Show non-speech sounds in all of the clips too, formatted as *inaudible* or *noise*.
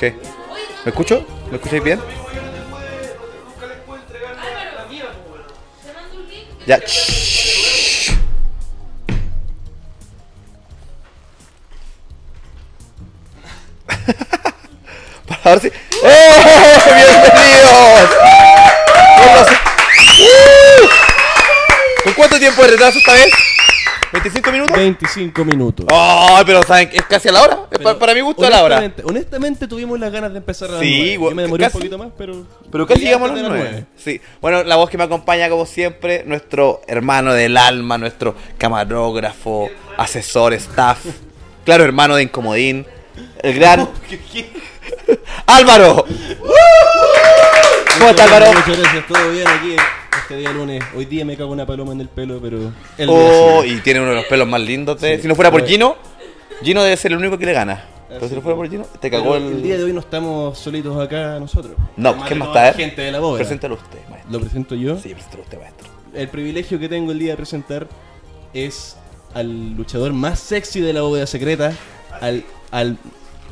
¿Qué? ¿Me escucho? ¿Me escucháis bien? Ya. *laughs* Para ver si. ¡Eh! ¡Bienvenidos! Sí. ¡Uh! ¿Con cuánto tiempo de retraso esta vez? ¿25 minutos? 25 minutos. ¡Ay, pero saben que es casi a la hora! Es pa- para mi gusto a la hora. honestamente, tuvimos las ganas de empezar a las Sí, 9. güey, Yo me demoré casi- un poquito más, pero. Pero casi llegamos a las de 9. Sí. Bueno, la voz que me acompaña, como siempre, nuestro hermano del alma, nuestro camarógrafo, asesor, staff. *laughs* Claro, hermano de Incomodín. El gran. *laughs* ¡Álvaro! ¿Cómo está, Álvaro? Muchas gracias, todo bien aquí este día lunes. Hoy día me cago una paloma en el pelo, pero. Oh, y tiene uno de los pelos más lindos. de- Sí. Si no fuera por Gino, Gino debe ser el único que le gana. Pero si no fuera por Gino, te cagó el. el día de hoy no estamos solitos acá nosotros. No, Además ¿quién de más está? Gente de la bóveda. Preséntalo usted, maestro. Lo presento yo. Sí, preséntalo usted, maestro. El privilegio que tengo el día de presentar es al luchador más sexy de la bóveda secreta. Al. al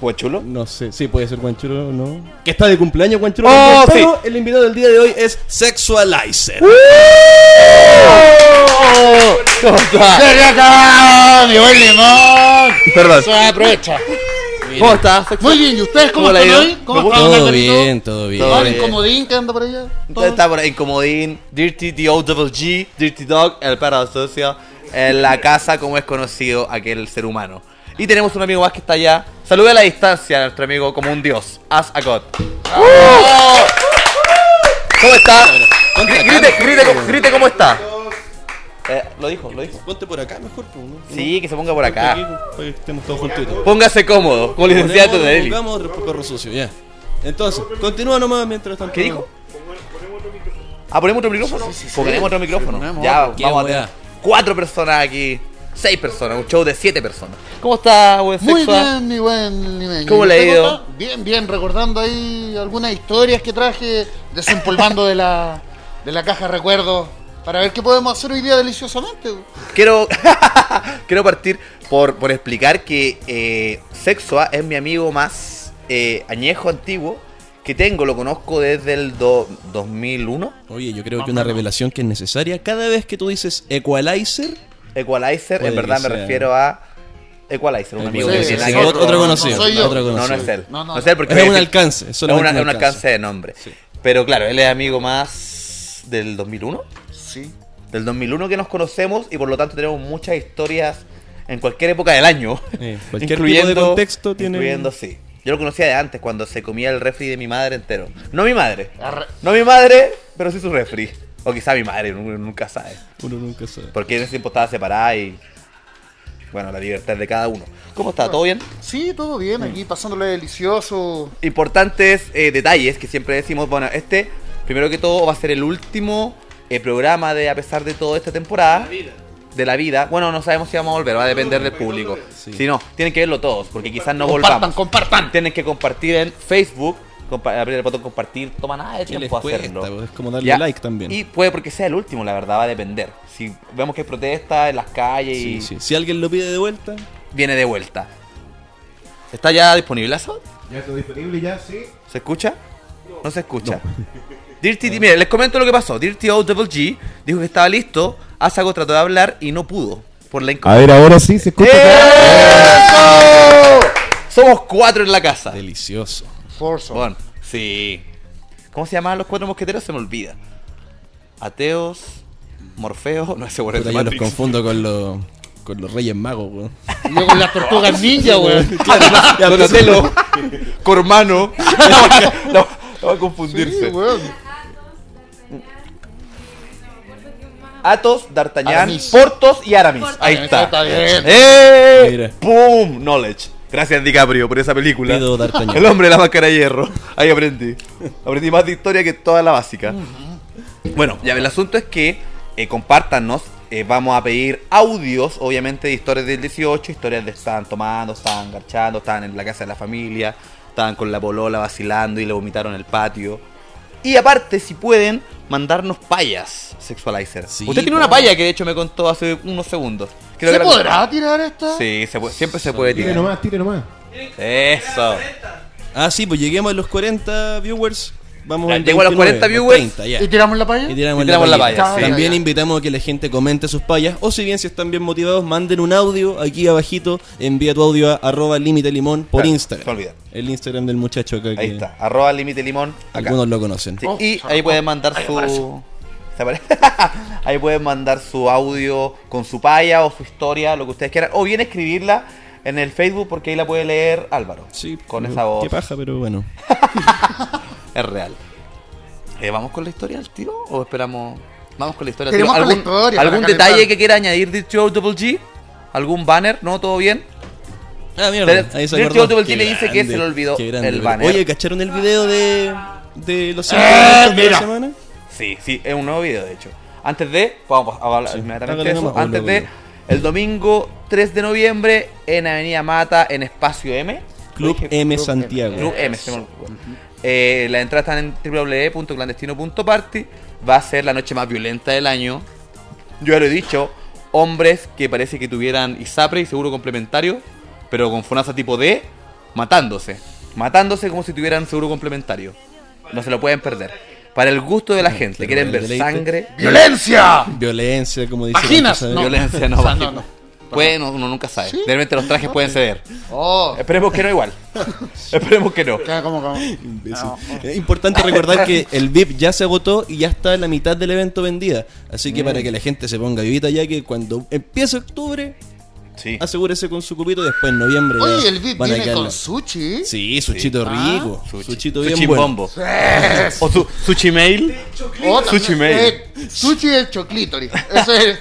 ¿Fue chulo? no sé, sí, puede ser Guanchulo o no. Que está de cumpleaños Guanchulo. Oh, sí. pero el invitado del día de hoy es Sexualizer. ¿Cómo está? ¡Desde acá! ¡Mi buen limón! Perdón. Se aprovecha. ¿Cómo está? sexual? Muy bien, ¿y ustedes cómo, ¿Cómo le ha están ido? hoy? ¿Cómo están, Todo bien, todo bien. Todo ¿Todo bien. incomodín que anda por allá? ¿Todo? Está por ahí Incomodín, Dirty, The Old Double G, Dirty Dog, el perro socio, en la casa como es conocido aquel ser humano. Y tenemos un amigo más que está allá. Salude a la distancia a nuestro amigo como un dios, As a God. ¿Cómo está? Grite, grite, weón. grite cómo está. Eh, lo dijo, lo dijo. Ponte por acá mejor, pues, ¿no? Sí, que se ponga por aquí, acá. para que estemos todos juntitos. Póngase cómodo, como licenciado de Eli. pongamos otro poco sucio, ya. Entonces, continúa nomás mientras tanto. ¿Qué dijo? Ah, ponemos otro micrófono. Ponemos otro micrófono. ponemos Ya, otro. Qué vamos a tener cuatro personas aquí. Seis personas, un show de siete personas. ¿Cómo está, buen Muy sexual? bien, mi buen limeño. ¿Cómo ¿Y le ha ido? Bien, bien, recordando ahí algunas historias que traje desempolvando de la, de la caja de recuerdos para ver qué podemos hacer hoy día deliciosamente. Quiero, *laughs* quiero partir por, por explicar que eh, Sexua es mi amigo más eh, añejo, antiguo, que tengo, lo conozco desde el do- 2001. Oye, yo creo que una revelación que es necesaria cada vez que tú dices Equalizer. Equalizer, Puede en verdad me sea. refiero a Equalizer, un amigo que Sí, tiene sí, años. otro, otro conocido. no soy yo. otro No, conocido. no es él. No, No, no, es él porque Es un alcance. Es una- un un alcance. alcance de nombre. Sí. Pero claro, él es amigo más del 2001. Sí. Del 2001 que nos conocemos y por lo tanto tenemos muchas historias en cualquier época del año. Eh, cualquier tipo de *laughs* contexto tiene- Incluyendo, sí. Yo lo conocía de antes, cuando se comía el refri de mi madre entero. No mi madre. No mi madre, pero sí su refri. O quizá mi madre, uno nunca sabe. Uno nunca sabe. Porque en ese tiempo estaba separada y... Bueno, la libertad de cada uno. ¿Cómo está? ¿Todo bien? Sí, todo bien, aquí pasándole delicioso. importantes eh, detalles que siempre decimos. Bueno, este, primero que todo, va a ser el último eh, programa de A pesar de todo esta temporada. De la vida. Bueno, no sabemos si vamos a volver, va a depender del público. Sí. Si no, tienen que verlo todos, porque quizás no compartan, volvamos. compartan. Tienen que compartir en Facebook, apretar el botón compartir, toma nada de ¿Qué les tiempo cuesta? hacerlo. pues, Es como darle Ya. like también. Y puede porque sea el último, la verdad, va a depender. Si vemos que hay protestas en las calles Sí, y sí. Si alguien lo pide de vuelta, viene de vuelta. ¿Está ya disponible eso? Ya está disponible ya, sí. ¿Se escucha? No se escucha. *laughs* Dirty, mire, les comento lo que pasó. Dirty O Double G dijo que estaba listo. Asago trató de hablar y no pudo. Por la A ver, ahora sí se escucha. ¡Eso! Somos cuatro en la casa. delicioso. Forza. Bueno, sí. ¿Cómo se llamaban los cuatro mosqueteros? Se me olvida. Ateos, Morfeo, *laughs* no ese bueno, yo los confundo con los con los Reyes Magos, weón. Y *laughs* yo con las tortugas *laughs* ninja, weón. Donatello, Cormano. no, no va a confundirse. Sí, weón. Atos, D'Artagnan, Aramis. Portos y Aramis. Ahí está. Está bien. ¡Eh! Mira. ¡Pum! Knowledge. Gracias DiCaprio por esa película. Pido. El hombre de la máscara de hierro. Ahí aprendí. Aprendí más de historia que toda la básica. Bueno, ya el asunto es que eh, compártanos. eh, vamos a pedir audios, obviamente, de historias del 18, historias de estaban tomando, estaban garchando, estaban en la casa de la familia, estaban con la polola vacilando y le vomitaron en el patio. Y aparte, si pueden, mandarnos payas, Sexualizer. Sí, Usted tiene po. una paya que de hecho me contó hace unos segundos. Creo ¿Se que podrá tirar esta? Sí, se puede- siempre se puede Tire tirar. nomás, tire nomás. Eso. Ah, sí, pues lleguemos a los 40 viewers. Vamos llego a los 29, 40 o viewers. 30, ya. ¿Y tiramos la palla? Y tiramos, Y tiramos la la palla. palla, sí. También Ya, ya. invitamos a que la gente comente sus payas. O si bien si están bien motivados, manden un audio aquí abajito. Envía tu audio a arroba límite limón por Claro, Instagram. se olvida. El Instagram del muchacho acá. Ahí que está, arroba límite limón. Acá. Algunos lo conocen. Sí, Oh, y ahí pueden mandar su. *laughs* ahí pueden mandar su audio con su paya o su historia, lo que ustedes quieran. O bien escribirla en el Facebook porque ahí la puede leer Álvaro. Sí, Con esa voz. Qué paja, pero bueno. *laughs* Es real. Eh, ¿Vamos con la historia al tiro? ¿O esperamos.? Vamos con la historia al tiro. con la ¿Algún, historia, ¿algún detalle que quiera añadir de Joe Double G? ¿Algún banner? ¿No? ¿Todo bien? Ah, mierda. Ahí se acordó. Double G le dice que se le olvidó grande, el banner. Oye, ¿cacharon el video de, de los cinco Eh, minutos de la semana? Sí, sí, es un nuevo video de hecho. Antes de, vamos a hablar Sí, inmediatamente hágale de eso. nomás, Antes de, el domingo 3 de noviembre en Avenida Mata, en Espacio M. Club M Club Santiago. Club M, se me olvidó. Eh, la entrada está en www.clandestino.party. Va a ser la noche más violenta del año. Yo ya lo he dicho. Hombres que parece que tuvieran ISAPRE y seguro complementario, pero con FONASA tipo D, matándose. Matándose como si tuvieran seguro complementario. No se lo pueden perder. Para el gusto de la gente. claro, Quieren ver sangre. ¡Violencia! Violencia, como dice. Vaginas, no. Violencia, no. O sea, no, no. Pueden, uno nunca sabe. ¿Sí? De repente los trajes pueden ceder. Oh, Esperemos que no igual. *laughs* Esperemos que no. Es importante recordar que el VIP ya se agotó y ya está en la mitad del evento vendida. Así Mm. que para que la gente se ponga vivita ya que cuando empiece octubre, Sí. asegúrese con su cupito y después en noviembre. Oye, el VIP van viene con sushi. Sí, suchito Ah. rico. Sushi. Suchito bien Sushi bueno. bombo. O su, sushi mail. Sushi mail. eh, sushi del choclítoris. Ese es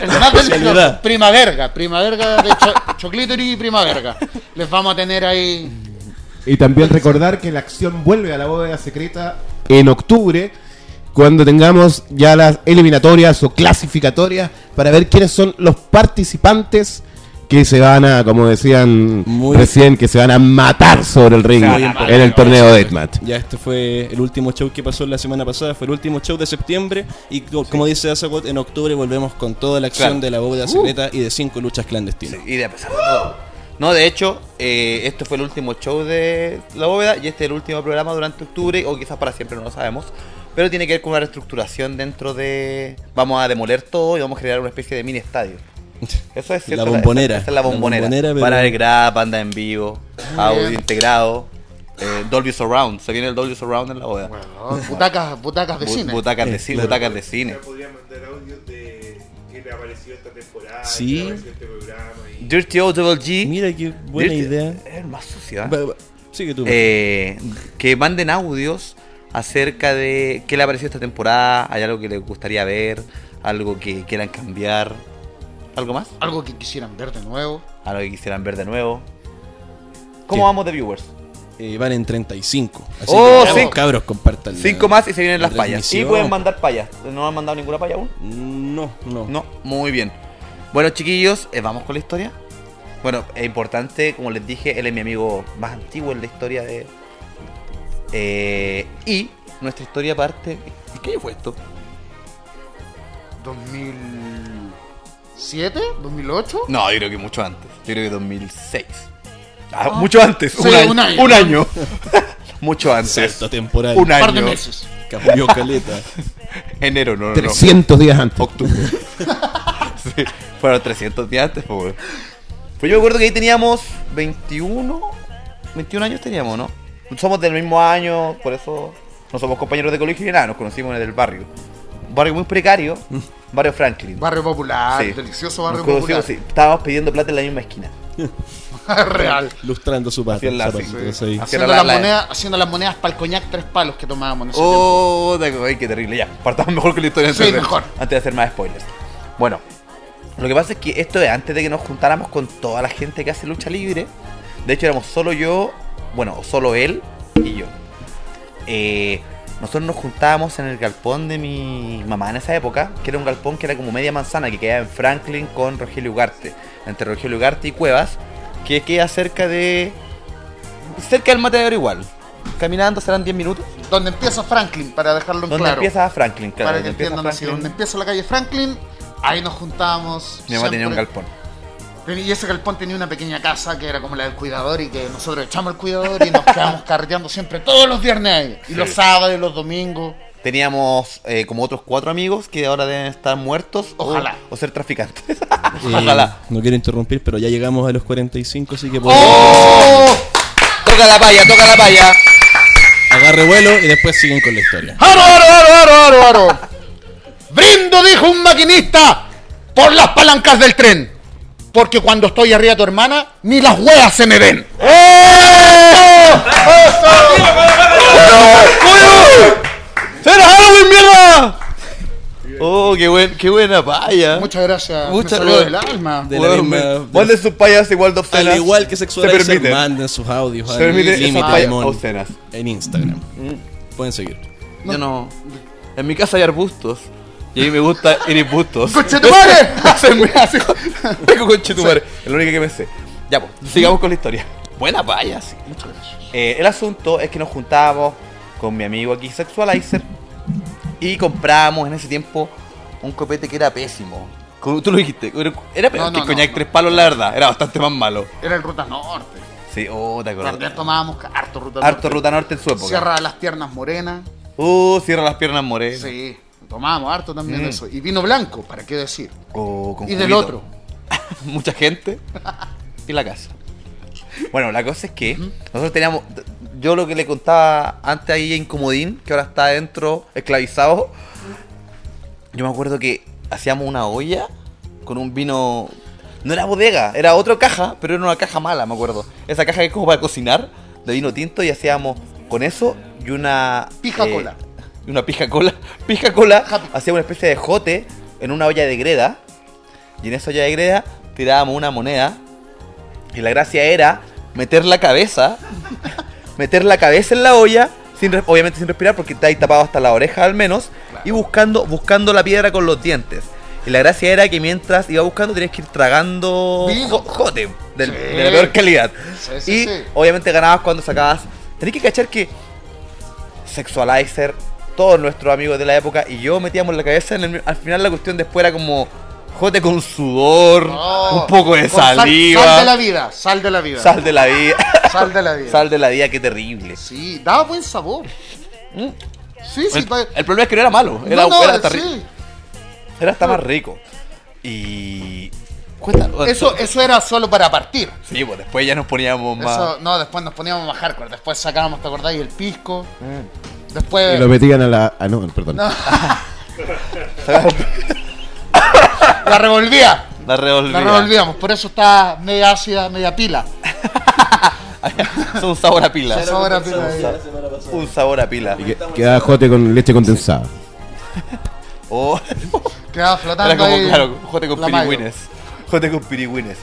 el más especialidad. delicioso. Primaverga. Primaverga de cho *laughs* y primaverga. Les vamos a tener ahí. Y también recordar que la acción vuelve a la bóveda secreta en octubre, cuando tengamos ya las eliminatorias o clasificatorias para ver quiénes son los participantes que se van a, como decían Muy- recién, que se van a matar sobre el ring en el torneo de Deathmatch. Ya este fue el último show que pasó la semana pasada, fue el último show de septiembre y co- como dice Azagot, en octubre volvemos con toda la acción Claro. de la bóveda secreta y de cinco luchas clandestinas. Sí, y de a pesar de todo. No, de hecho, eh, este fue el último show de La Bóveda y este es el último programa durante octubre, o quizás para siempre, no lo sabemos. Pero tiene que ver con una reestructuración dentro de. Vamos a demoler todo y vamos a generar una especie de mini estadio. *laughs* Eso es cierto. La bombonera. Esa, esa es la La bombonera. bombonera, pero- Van a haber grab, banda en vivo, audio bien. integrado, eh, Dolby Surround. Se viene el Dolby Surround en La Bóveda. Bueno, butacas, butacas de cine. Butacas de cine, butacas de cine. podría mandar audios de que apareció esta temporada, Sí. que este programa Dirty O Double G. Mira qué buena Dirty- idea. Es el más sucio, ¿eh? Va- va- Sigue tú. eh, que manden audios acerca de qué le ha parecido esta temporada, hay algo que les gustaría ver, algo que quieran cambiar, algo más, Algo que quisieran ver de nuevo. algo que quisieran ver de nuevo. ¿Cómo Sí. vamos de viewers? Eh, van en 35. Así Oh, que, cabros, compartan. la- Cinco más y se vienen la las payas. Y pueden mandar payas. ¿No han mandado ninguna paya aún? No, no. No, muy bien. Bueno, chiquillos, eh, vamos con la historia. Bueno, es importante, como les dije, él es mi amigo más antiguo en la historia de. Eh, y nuestra historia parte. ¿Qué año fue esto? 2007, 2008. No, yo creo que mucho antes. Yo creo que 2006. Ah, mucho antes. Sí, un, año, un año. un año. *laughs* mucho antes. Salto temporal. Un Un par de año. meses. Cambió caleta. *laughs* Enero, no, no, no. 300 días antes. Octubre. *laughs* sí, fueron 300 días antes, pues. Pues yo me acuerdo que ahí teníamos 21. 21 años teníamos, ¿no? Somos del mismo año, por eso no somos compañeros de colegio ni nada, nos conocimos en el barrio. Barrio muy precario, barrio Franklin. Barrio popular, Sí. delicioso barrio popular. sí. Estábamos pidiendo plata en la misma esquina. *laughs* Real. *laughs* Lustrando su zapatitos sí. Haciendo, la- las la- monedas, haciendo las monedas para el coñac tres palos que tomábamos en ese tiempo. Oh, de- ay, qué terrible. Ya, partamos mejor con la historia antes, Sí, de, mejor. antes de hacer más spoilers. Bueno, lo que pasa es que esto es antes de que nos juntáramos con toda la gente que hace lucha libre. De hecho, éramos solo yo, bueno, solo él y yo. Eh, nosotros nos juntábamos en el galpón de mi mamá en esa época, que era un galpón que era como media manzana, que quedaba en Franklin con Rogelio Ugarte. Entre Rogelio Ugarte y Cuevas, que queda cerca de. cerca del matadero igual. Caminando serán 10 minutos. Donde empieza Franklin, para dejarlo en Donde claro. empieza Franklin, claro. para que donde entiendan así. Donde empieza la calle Franklin, ahí nos juntábamos. Mi mamá tenía un galpón. Y ese galpón tenía una pequeña casa que era como la del cuidador y que nosotros echamos el cuidador y nos quedamos *laughs* carreteando siempre todos los viernes ahí. Y los sábados y los domingos. Teníamos eh, como otros cuatro amigos que ahora deben estar muertos Ojalá. o, ser traficantes. Eh, *laughs* Ojalá. No quiero interrumpir, pero ya llegamos a los 45, así que podemos- ¡Oh! Toca la paya, toca la paya. agarre vuelo y después siguen con la historia. ¡Aro, aro, aro, aro, aro, aro! Brindo, dijo un maquinista, por las palancas del tren. Porque cuando estoy arriba de tu hermana, ni las hueas se me ven. ¡Será Halloween, mierda! Oh, qué, buen, qué buena paya. Muchas gracias. Muchas me gracias. del alma. De la Weón, misma- Manden sus payas igual de obscenas. Al igual que Se Sexualizer, permiten. manden sus audios Se permiten payas obscenas. en Instagram. Pueden seguir. Yo no. En mi casa hay arbustos. Y a mí me gusta ir en bustos. ¡Conchetumare! *laughs* Hacen muy así. Vengo con chetumare. Es lo único que me sé. Ya, pues, sigamos con la historia. Buena paya, sí. Eh, el asunto es que nos juntábamos con mi amigo aquí, Sexualizer, y comprábamos en ese tiempo un copete que era pésimo. Como tú lo dijiste, era- peor No, que no, el coñac no, tres palos, la verdad. Era bastante más malo. Era el Ruta Norte. Sí, oh, te acuerdas. También tomábamos harto Ruta Harto Norte. Ruta Norte en su época. Cierra las piernas morenas. Uh, cierra las piernas morenas. Sí, tomábamos harto también Mm. eso. Y vino blanco, ¿para qué decir? Con Y del juguito. otro. *laughs* mucha gente *laughs* y la casa. Bueno, la cosa es que nosotros teníamos. Yo lo que le contaba antes ahí en Comodín, que ahora está adentro, esclavizado. Yo me acuerdo que hacíamos una olla con un vino. No era bodega, era otra caja, pero era una caja mala, me acuerdo. Esa caja que es como para cocinar, de vino tinto, y hacíamos con eso y una. Pija cola. Y Una pija cola. *laughs* Pija cola. Hacíamos una especie de jote en una olla de greda. Y en esa olla de greda tirábamos una moneda. Y la gracia era meter la cabeza, *laughs* meter la cabeza en la olla, sin, obviamente sin respirar porque está ahí tapado hasta la oreja al menos, y buscando, buscando la piedra con los dientes. Y la gracia era que mientras iba buscando tenías que ir tragando jo- jote del- Sí. de la peor calidad. Sí, sí, y obviamente ganabas cuando sacabas. Tenés que cachar que Sexualizer, todos nuestros amigos de la época y yo metíamos la cabeza en el, al final la cuestión después era como jote con sudor, un poco de sal- saliva. Sal, de la vida, sal de la vida. Sal de la vida. *laughs* Sal de la vida. Sal de la vida, qué terrible. Sí, daba buen sabor. Mm. Sí, sí. El, problema es que no era malo, era, No, no, era hasta, ri- sí. era hasta más rico. Y. Eso, eso era solo para partir. Sí, pues después ya nos poníamos más. Eso, no, después nos poníamos más hardcore. Después sacábamos, ¿te acordás? Y el pisco. Mm. Después. Y lo metían a la. Ah, no, perdón. No. *laughs* La revolvía. La revolvía. La revolvíamos. Por eso está media ácida, media pila. Es *laughs* un sabor a pila. Un sabor a pila. Y que- quedaba jote con leche condensada. Oh, Quedaba era flotando como, ahí. claro, jote con mayo. pirigüines. Jote con pirigüines.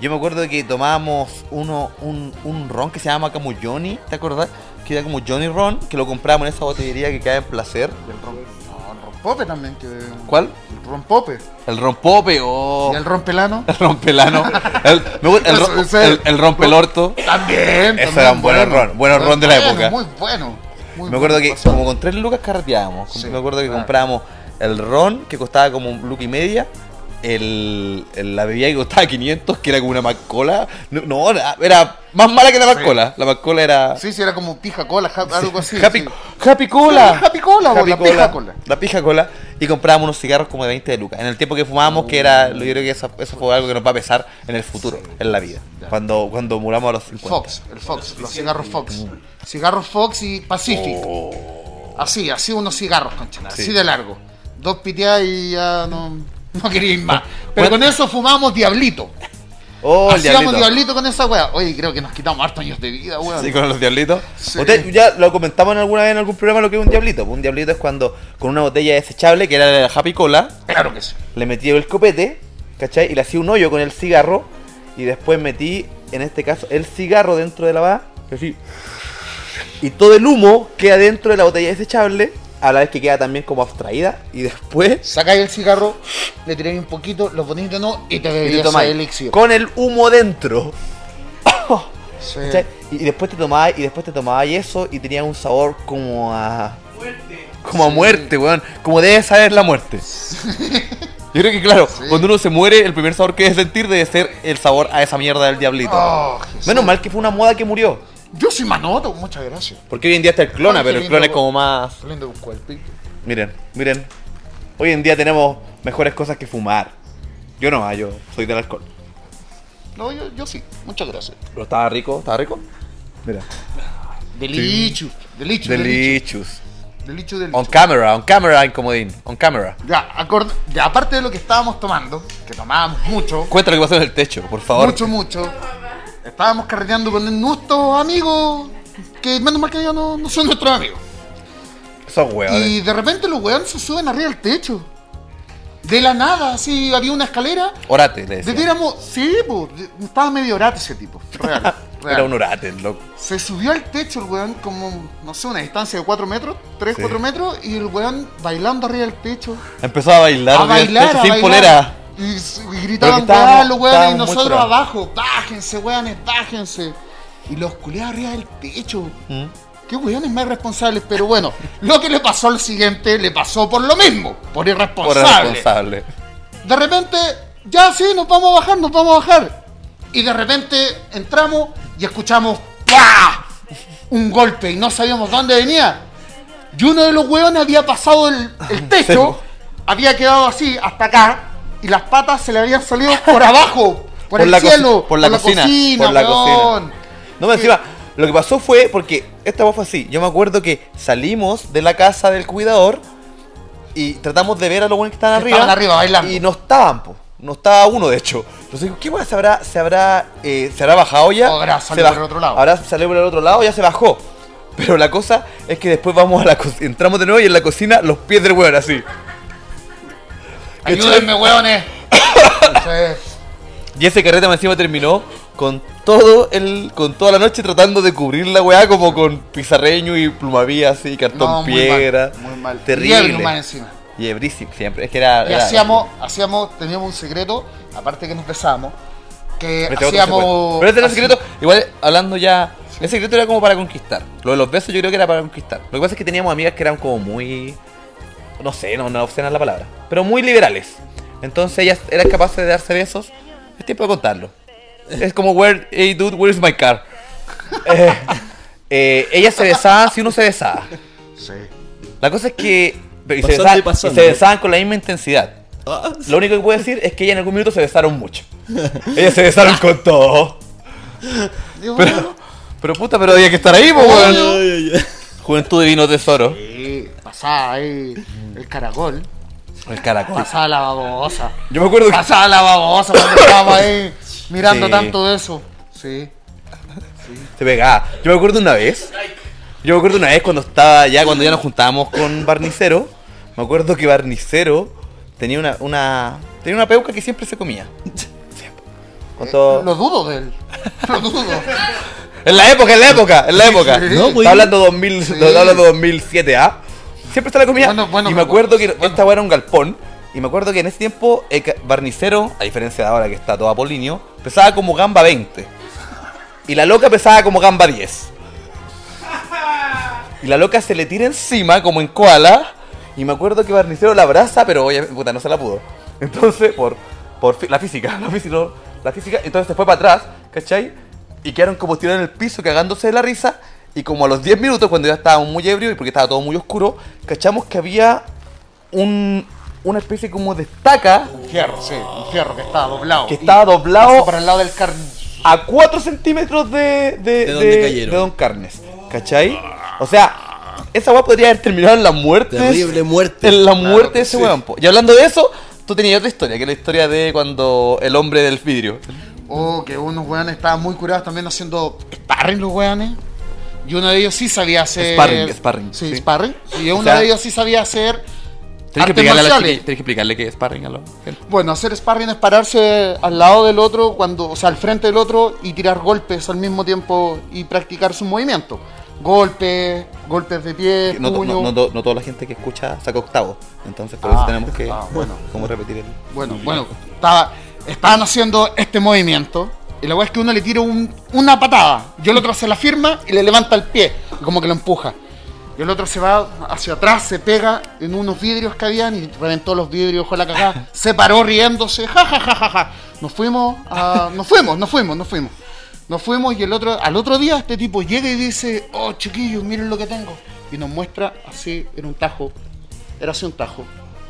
Yo me acuerdo que tomábamos uno, un, un ron que se llama como Johnny, ¿te acordás? Que era como Johnny Ron, que lo comprábamos en esa botillería que queda en placer. Y el ron, no, el rompope también. Que, ¿Cuál? el rompope. El rompope o. Y el rompelano. *laughs* El rompelano. El, me el, ro- el, el rompelorto. También. Esos también, eran buenos bueno. ron, buenos ron de la Bueno, época. Muy bueno. muy Me acuerdo bueno, que como con tres lucas carreteábamos. Sí, me acuerdo que claro. comprábamos el ron que costaba como un luca y media. El, el- la bebida que costaba 500, que era como una Macola. No, no, era, era más mala que la Macola. La Macola era. Sí, sí, era como pija cola, ja- algo así. *laughs* Happy, sí. Happy Cola. Happy Cola, bo, la pija cola. La pija cola. Y comprábamos unos cigarros como de 20 de lucas. En el tiempo que fumábamos, que era. Yo creo que eso, eso fue algo que nos va a pesar en el futuro, en la vida. Cuando, cuando muramos a los 50. Fox, el Fox, los cigarros Fox. Cigarros Fox y Pacific. Así, así unos cigarros, concha, así Sí. de largo. Dos piteadas y ya no, *laughs* no quería ir más. *laughs* Pero ¿Cuál- con eso fumábamos Diablito. Oh, Hacíamos diablito. diablito. con esa wea. Oye, creo que nos quitamos hartos años de vida, weón. Sí, con los diablitos. Sí. Usted ya lo comentamos en alguna vez en algún programa lo que es un diablito. Un diablito es cuando con una botella desechable, que era de la Happy Cola, Claro que sí. le metí el copete, ¿cachai? Y le hacía un hoyo con el cigarro. Y después metí, en este caso, el cigarro dentro de la va. Y todo el humo queda dentro de la botella desechable. A la vez que queda también como abstraída. Y después. Sacáis el cigarro, le tiráis un poquito, lo ponéis de nuevo y te Y te bebías ese elixir. con el humo dentro. *laughs* Y, después te tomabas y después te tomabas eso y tenía un sabor como a como a muerte, weón, como debe saber la muerte. Yo creo que, claro, cuando uno se muere, el primer sabor que debe sentir debe ser el sabor a esa mierda del diablito. Oh. Menos mal que fue una moda que murió. Yo soy manoto, muchas gracias. Porque hoy en día está el clona, Ay, pero el clona es como más. Qué lindo un cuerpito. Miren, miren. Hoy en día tenemos mejores cosas que fumar. Yo no, ah, yo soy del alcohol. No, yo, yo sí, muchas gracias. Pero estaba rico, estaba rico. Mira. Delichu, delichu. Delicious. Delichu, delichu. On camera, on camera en comodín. On camera. Ya, acord- ya, aparte de lo que estábamos tomando, que tomábamos mucho, Cuenta lo que pasó en el techo, por favor. mucho, mucho, estábamos carreteando con nuestros amigos, que menos mal que ya no, no son nuestros amigos. Son huevones. Y de repente los weones se suben arriba del techo. De la nada, así había una escalera. Orate, le decía. Sí, pues, estaba medio orate ese tipo. Real. *laughs* real. Era un orate, loco. Se subió al techo el weón como, no sé, una distancia de 4 metros, 3, Sí. 4 metros, y el weón bailando arriba del techo. Empezó a bailar, a bailar, techo a sin bailar. polera. Y, gritaban, weón, los weones, y nosotros abajo, bájense, weones, bájense. Y los culeados arriba del techo. ¿Mm? Qué weones más irresponsables, pero bueno, lo que le pasó al siguiente le pasó por lo mismo, por Por irresponsable. responsable. De repente, ya sí, nos vamos a bajar, nos vamos a bajar. Y de repente entramos y escuchamos ¡pah! un golpe y no sabíamos dónde venía. Y uno de los hueones había pasado el, el *laughs* techo, había quedado así hasta acá y las patas se le habían salido por abajo, *laughs* por, el la coci- cielo, por la cocina, por la weón. No, pero encima, lo que pasó fue porque esta voz fue así. Yo me acuerdo que salimos de la casa del cuidador y tratamos de ver a los buenos que estaban arriba. estaban arriba bailando. Y no estaban, po. No estaba uno, de hecho. Entonces digo, ¿qué weá se habrá, se habrá, eh, se habrá bajado ya? Salido baj- por el otro lado. Habrá salido por el otro lado, ya se bajó. Pero la cosa es que después vamos a la cocina, entramos de nuevo y en la cocina los pies del weón así. Ayúdenme, hueones. Y ese carrete más encima terminó con todo el, con toda la noche tratando de cubrir la weá como con pizarreño y plumavía así, cartón no, muy piedra. mal, muy mal. Terrible. Y más encima. Y ebrísimo, siempre. Es que era. Y era- hacíamos, hacíamos, teníamos un secreto, aparte que nos besábamos, que Este hacíamos... Pero este era el secreto, igual hablando ya. El secreto era como para conquistar. Lo de los besos yo creo que era para conquistar. Lo que pasa es que teníamos amigas que eran como muy. No sé, no, no obscenas la palabra. Pero muy liberales. Entonces ellas eran capaces de darse besos. Es tiempo de contarlo. Es como, where, hey dude, where's my car? *laughs* Eh, eh, ellas se besaban si uno se besaba. Sí. La cosa es que. Y se, besaban, y pasando. se besaban con la misma intensidad. Ah, Lo único que puedo decir es que ellas en algún minuto se besaron mucho. Ellas se besaron con todo. Pero, pero puta, pero había que estar ahí, ay. Juventud divino tesoro. Sí, pasaba ahí el caracol, El caracol. pasaba la babosa, Yo me acuerdo que. pasaba la babosa cuando estábamos ahí mirando Sí. tanto de eso. Sí. Se pegaba. Yo me acuerdo una vez. Yo me acuerdo una vez cuando estaba ya, cuando ya nos juntábamos con Barnicero. Me acuerdo que Barnicero tenía una, una. Tenía una peuca que siempre se comía. *laughs* Siempre. Cuando- Lo dudo de él. *laughs* Lo dudo. En la época, en la época, en la época. sí. No, pues- Está hablando 2000, está hablando 2007, ¿ah? Siempre se la comía. Bueno, bueno, y me acuerdo que bueno. esta weá era un galpón. Y me acuerdo que en ese tiempo, el ca- Barnicero, a diferencia de ahora que está todo apolinio, pesaba como gamba 20. Y la loca pesaba como gamba 10. Y la loca se le tira encima como en koala. Y me acuerdo que Barnicero la abraza, pero oye, puta, no se la pudo. Entonces, por, por la física, *laughs* la física, la física, entonces se fue para atrás, ¿cachai? Y quedaron como tirados en el piso cagándose de la risa. Y como a los 10 minutos, cuando ya estábamos muy ebrios y porque estaba todo muy oscuro, cachamos que había un, una especie como de estaca Un fierro, sí, un fierro que estaba doblado. que estaba doblado para el lado del carne. a 4 centímetros de, de, De de- cayeron. de Don Carnes. ¿Cachai? O sea, esa weá podría haber terminado en la muerte. Terrible muerte. En la Claro muerte de ese sí. weón. Y hablando de eso, tú tenías otra historia, que es la historia de cuando el hombre del vidrio. Oh, que unos weones estaban muy curados también haciendo sparring los weones. Y uno de ellos sí sabía hacer. Sparring, sparring, Sí, sí. sparring. Y uno sea, de ellos sí sabía hacer. Tienes que, tienes que explicarle que es sparring a la gente. Bueno, hacer sparring es pararse al lado del otro, cuando, o sea, al frente del otro y tirar golpes al mismo tiempo y practicar su movimiento. Golpes, golpes de pie, No, puño. no, no no toda la gente que escucha saca octavo. Entonces por eso Ah, tenemos que ah, bueno. *laughs* como repetir el. Bueno, bueno, estaba, estaban haciendo este movimiento. Y la weá es que uno le tira un- una patada. Y el otro hace la firma y le levanta el pie. y como que lo empuja. Y el otro se va hacia atrás, se pega en unos vidrios que habían y reventó los vidrios con la cagada. *laughs* Se paró riéndose, ja, ja, ja, ja, ja. Nos fuimos, a- nos fuimos, nos fuimos, nos fuimos. Nos fuimos y el otro, al otro día este tipo llega y dice, oh chiquillos, miren lo que tengo. Y nos muestra así en un tajo, era así un tajo,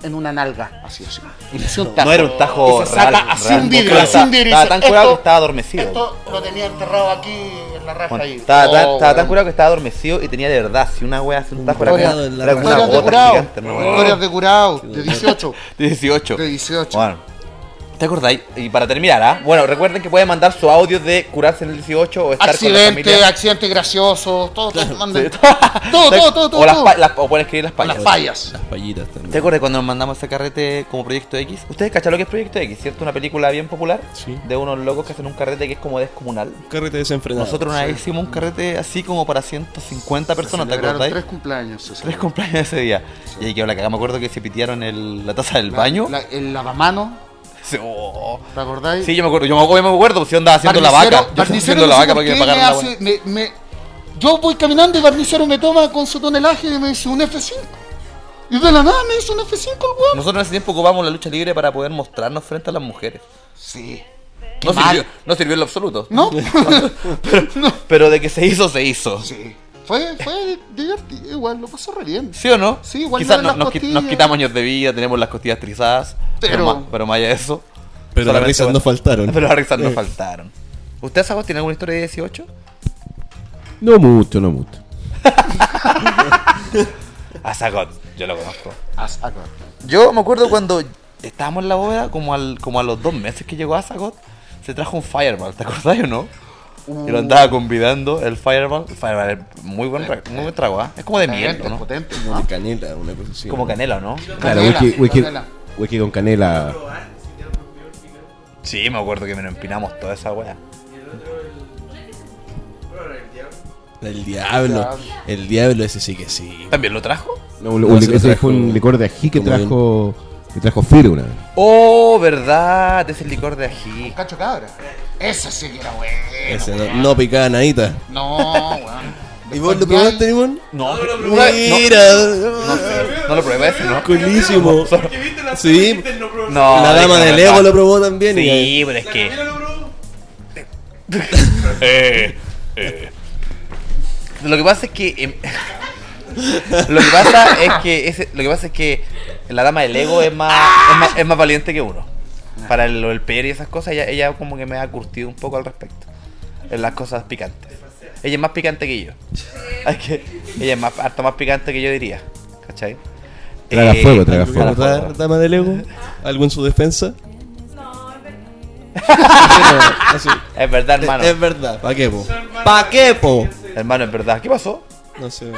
en una nalga, así, así. Así un tajo. No era un tajo Y se saca real, así real. un vidrio, Estaba- así un vidrio. y Estaba tan curado que "Esto- estaba adormecido. Esto lo tenía enterrado aquí en la raja Bueno, ahí. estaba, tan, Oh, estaba tan curado que estaba adormecido y tenía de verdad, si una wea hace un tajo era era una Historias de gota curado. gigante. Historias de curado, de 18. 18. *laughs* De 18. Bueno. ¿Te acordáis? Y para terminar, ¿ah? Bueno, recuerden que pueden mandar su audio de curarse en el 18 o estar con la Accidente, familia. accidente gracioso, todo, todo, manden. Sí. todo, *laughs* todo, todo, todo, O, las todo. pa- las- o pueden escribir las payas. las fallas. Las payitas también. ¿Te acuerdas cuando nos mandamos ese carrete como Proyecto X? ¿Ustedes cachan lo que es Proyecto X, cierto? Una película bien popular Sí. de unos locos que hacen un carrete que es como descomunal. Un carrete desenfrenado. Nosotros una vez hicimos un carrete así como para 150 personas, ¿te acordáis? tres cumpleaños. se Tres cumpleaños ese día. Y ahí quedó la cagada. Me acuerdo que se pitearon el- la taza del La- baño. la- el lavamano, Sí, *laughs* oh. ¿te acordáis? Sí, yo me acuerdo. Yo me acuerdo, me acuerdo yo andaba haciendo la vaca. Yo estaba haciendo la no vaca para que me pagaran la me buena. me- me- Yo voy caminando y Barnicero me toma con su tonelaje y me dice un F5. Y de la nada me dice un F5 el weón. Nosotros en ese tiempo ocupamos la lucha libre para poder mostrarnos frente a las mujeres. Sí. No sirvió, no sirvió en lo absoluto. ¿No? *laughs* *laughs* no. Pero de que se hizo, se hizo. ¿Sí, Sí. Fue, fue divertido, igual, lo pasó re bien. o no? Sí, igual Quizás no- nos, nos quitamos años de vida, tenemos las costillas trizadas. Pero, Pero- más, pero más allá de eso. Pero las risas no faltaron. *laughs* Pero las risas no Eh. faltaron. ¿Usted, Sago, tiene alguna historia de 18? No mucho, no mucho. *laughs* A Sagot, yo lo conozco. Acá. Yo me acuerdo cuando estábamos en la bóveda, como, al, como a los dos meses que llegó Azagot, se trajo un Fireball, ¿te acordás o no? Y lo andaba convidando, el Fireball. El Fireball es muy buen, muy buen trago, ¿ah? Es como de miel, Potente, ¿no? potente. Como de canela, una cosa así. Como canela, ¿no? Claro, Canela, whisky, whisky, whisky con canela. Sí, me acuerdo que me lo empinamos toda esa weá. El diablo. El diablo ese sí que sí. ¿También lo trajo? No, un- No, un- ese trajo fue un licor de ají que bien. trajo, que trajo Firo una vez. Oh, verdad, es el licor de ají. Cacho cabra. Ese sí que era bueno. Ese no, no picaba nadita. No, weón. *laughs* ¿Y vos lo probaste, Limón? No, Mira, no lo probé ese, ¿no? colísimo. *laughs* Sí, No, la dama de del Lego lo probó también. y- Sí, pero es que. *laughs* Eh, eh. Lo que pasa es que. em, lo que pasa es que ese- lo que pasa es que la dama del ego es más, es más, es más valiente que uno. Para el, el PR y esas cosas, ella, ella como que me ha curtido un poco al respecto. En las cosas picantes. Ella es más picante que yo. Es que ella es más, harto más picante que yo diría. ¿Cachai? Traga Eh, fuego, traga ¿Algo fuego. dama del Lego? *laughs* ¿Algo en su defensa? Así. *laughs* Es verdad, hermano. Es verdad. ¿Pa' qué, po? ¿Pa' qué, po? Hermano, es verdad. ¿Qué pasó? No sé.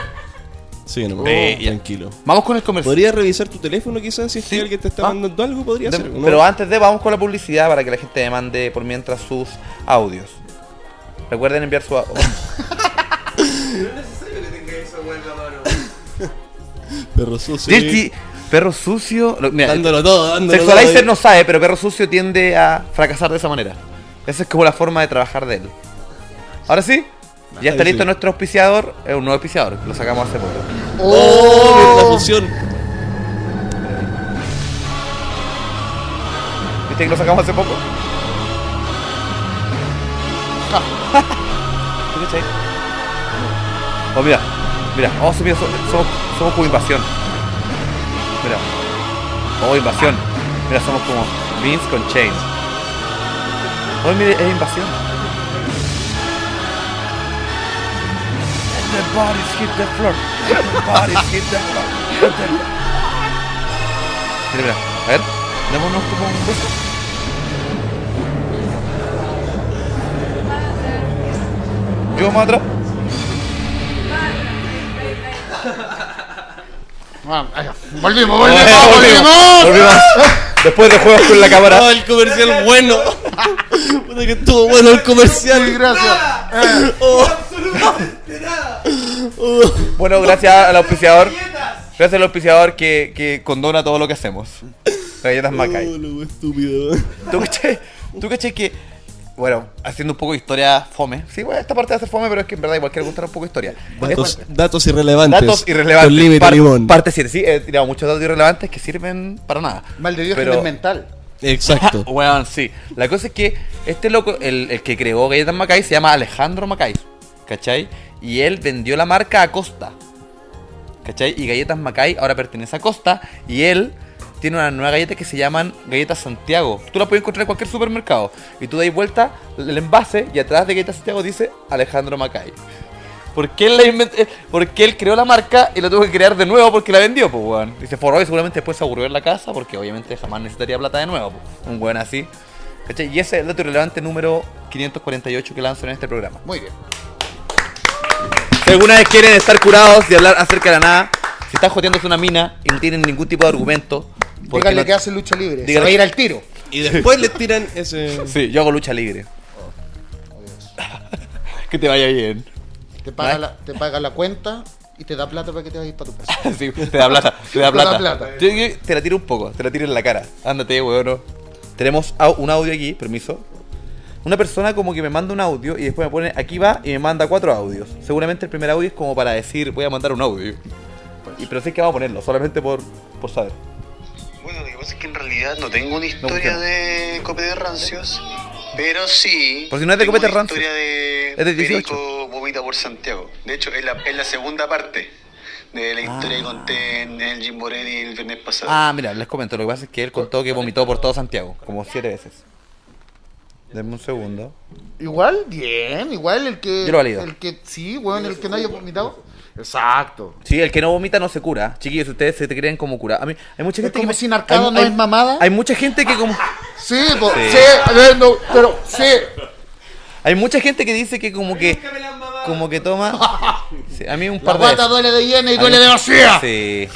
Sí, no Eh, ya. tranquilo. Vamos con el comercial. ¿Podrías revisar tu teléfono quizás? Si es Sí. que alguien te está Ah. mandando algo, podría De- ser. ¿no? Pero antes de, vamos con la publicidad para que la gente me mande por mientras sus audios. Recuerden enviar su audio. *laughs* Perro sucio. Dirty, perro sucio. lo- mira, Dándolo todo, dándolo Sexualizer todo. no sabe, pero perro sucio tiende a fracasar de esa manera. Esa es como la forma de trabajar de él. Ahora sí, ya está listo sí. nuestro auspiciador. Es un nuevo auspiciador, lo sacamos hace poco. ¡Oh! mira la fusión. ¿Viste que lo sacamos hace poco? *laughs* Oh, mira, mira, oh, mira, so- somos, somos como invasión. Mira, oh, invasión. Mira, somos como Vince con Chase. Oh, mire, es invasión. The bodies hit the floor. The bodies hit the floor. Mira, mira, a ver, démonos como un beso. Yo más atrás. Volvimos, *laughs* volvimos, Volvimos, volvimos. volvimos. Después de juegos con la cámara. ¡Oh, el comercial bueno! Puta que estuvo bueno el comercial. gracias. Eh, Bueno, gracias al auspiciador. Gracias al auspiciador que, que condona todo lo que hacemos. Galletas Macay. Oh, estúpido. ¿Tú caché? ¿Tú caché que bueno, haciendo un poco de historia fome. Sí, bueno, esta parte va a ser fome, pero es que en verdad igual quiero contar un poco de historia. Datos, Es- datos irrelevantes. datos irrelevantes. Con límite Par- limón. Parte 7, sí, he tirado muchos datos irrelevantes que sirven para nada. Mal de Dios Pero- que es mental. Exacto. *laughs* Weón, sí. La cosa es que este loco, el, el que creó Galletas Macay, se llama Alejandro Macay. ¿Cachai? Y él vendió la marca a Costa. ¿Cachai? Y Galletas Macay ahora pertenece a Costa. Y él tiene una nueva galleta que se llaman Galletas Santiago. Tú la puedes encontrar en cualquier supermercado. Y tú dais vuelta el envase y atrás de Galletas Santiago dice Alejandro Macay. Porque él, la invent- eh, porque él creó la marca y la tuvo que crear de nuevo porque la vendió, pues, weón. Y se forró y seguramente después se aburrió en la casa porque obviamente jamás necesitaría plata de nuevo, pues. Un weón así. ¿Cachai? Y ese es el dato relevante número 548 que lanzo en este programa. Muy bien. Si alguna vez quieren estar curados y hablar acerca de la nada, si están joteándose una mina y no tienen ningún tipo de argumento, Díganle no- que hace lucha libre. Se Dígale- va a ir al tiro. Y después le tiran ese. Sí, yo hago lucha libre. *laughs* que te vaya bien. Te paga, ¿Vale? la, te paga la cuenta y te da plata para que te vayas para tu casa. *laughs* Sí, te da plata, te da Te da plata. plata. Yo- yo te la tiro un poco, te la tiro en la cara. Ándate, weón. Tenemos un audio aquí, permiso. Una persona como que me manda un audio y después me pone aquí va y me manda cuatro audios. Seguramente el primer audio es como para decir voy a mandar un audio. Y, pero sí que vamos a ponerlo, solamente por, por saber. Bueno, lo que pasa es que en realidad no tengo una historia de copete rancios, pero sí. Por si no es de tengo copete una rancios. historia de. Es de 18. Perico vomita por Santiago. De hecho, es la, es la segunda parte de la historia que conté en el Jim Moretti el viernes pasado. Ah, mira, les comento. Lo que pasa es que él contó que vomitó por todo Santiago, como siete veces. Denme un segundo. Igual, bien, igual el que. Yo lo valido. El que, sí, weón, el que no haya vomitado. Exacto. Sí, el que no vomita no se cura. Chiquillos, ustedes se te creen como cura. A mí, hay mucha gente como que si Narcado hay- no hay- es mamada. Hay mucha gente que como Sí, po- Sí. sí, a ver, no, pero sí. hay mucha gente que dice que como que como que toma Sí, a mí un La par de guata veces. duele de llena y duele mí- de vacía. Sí.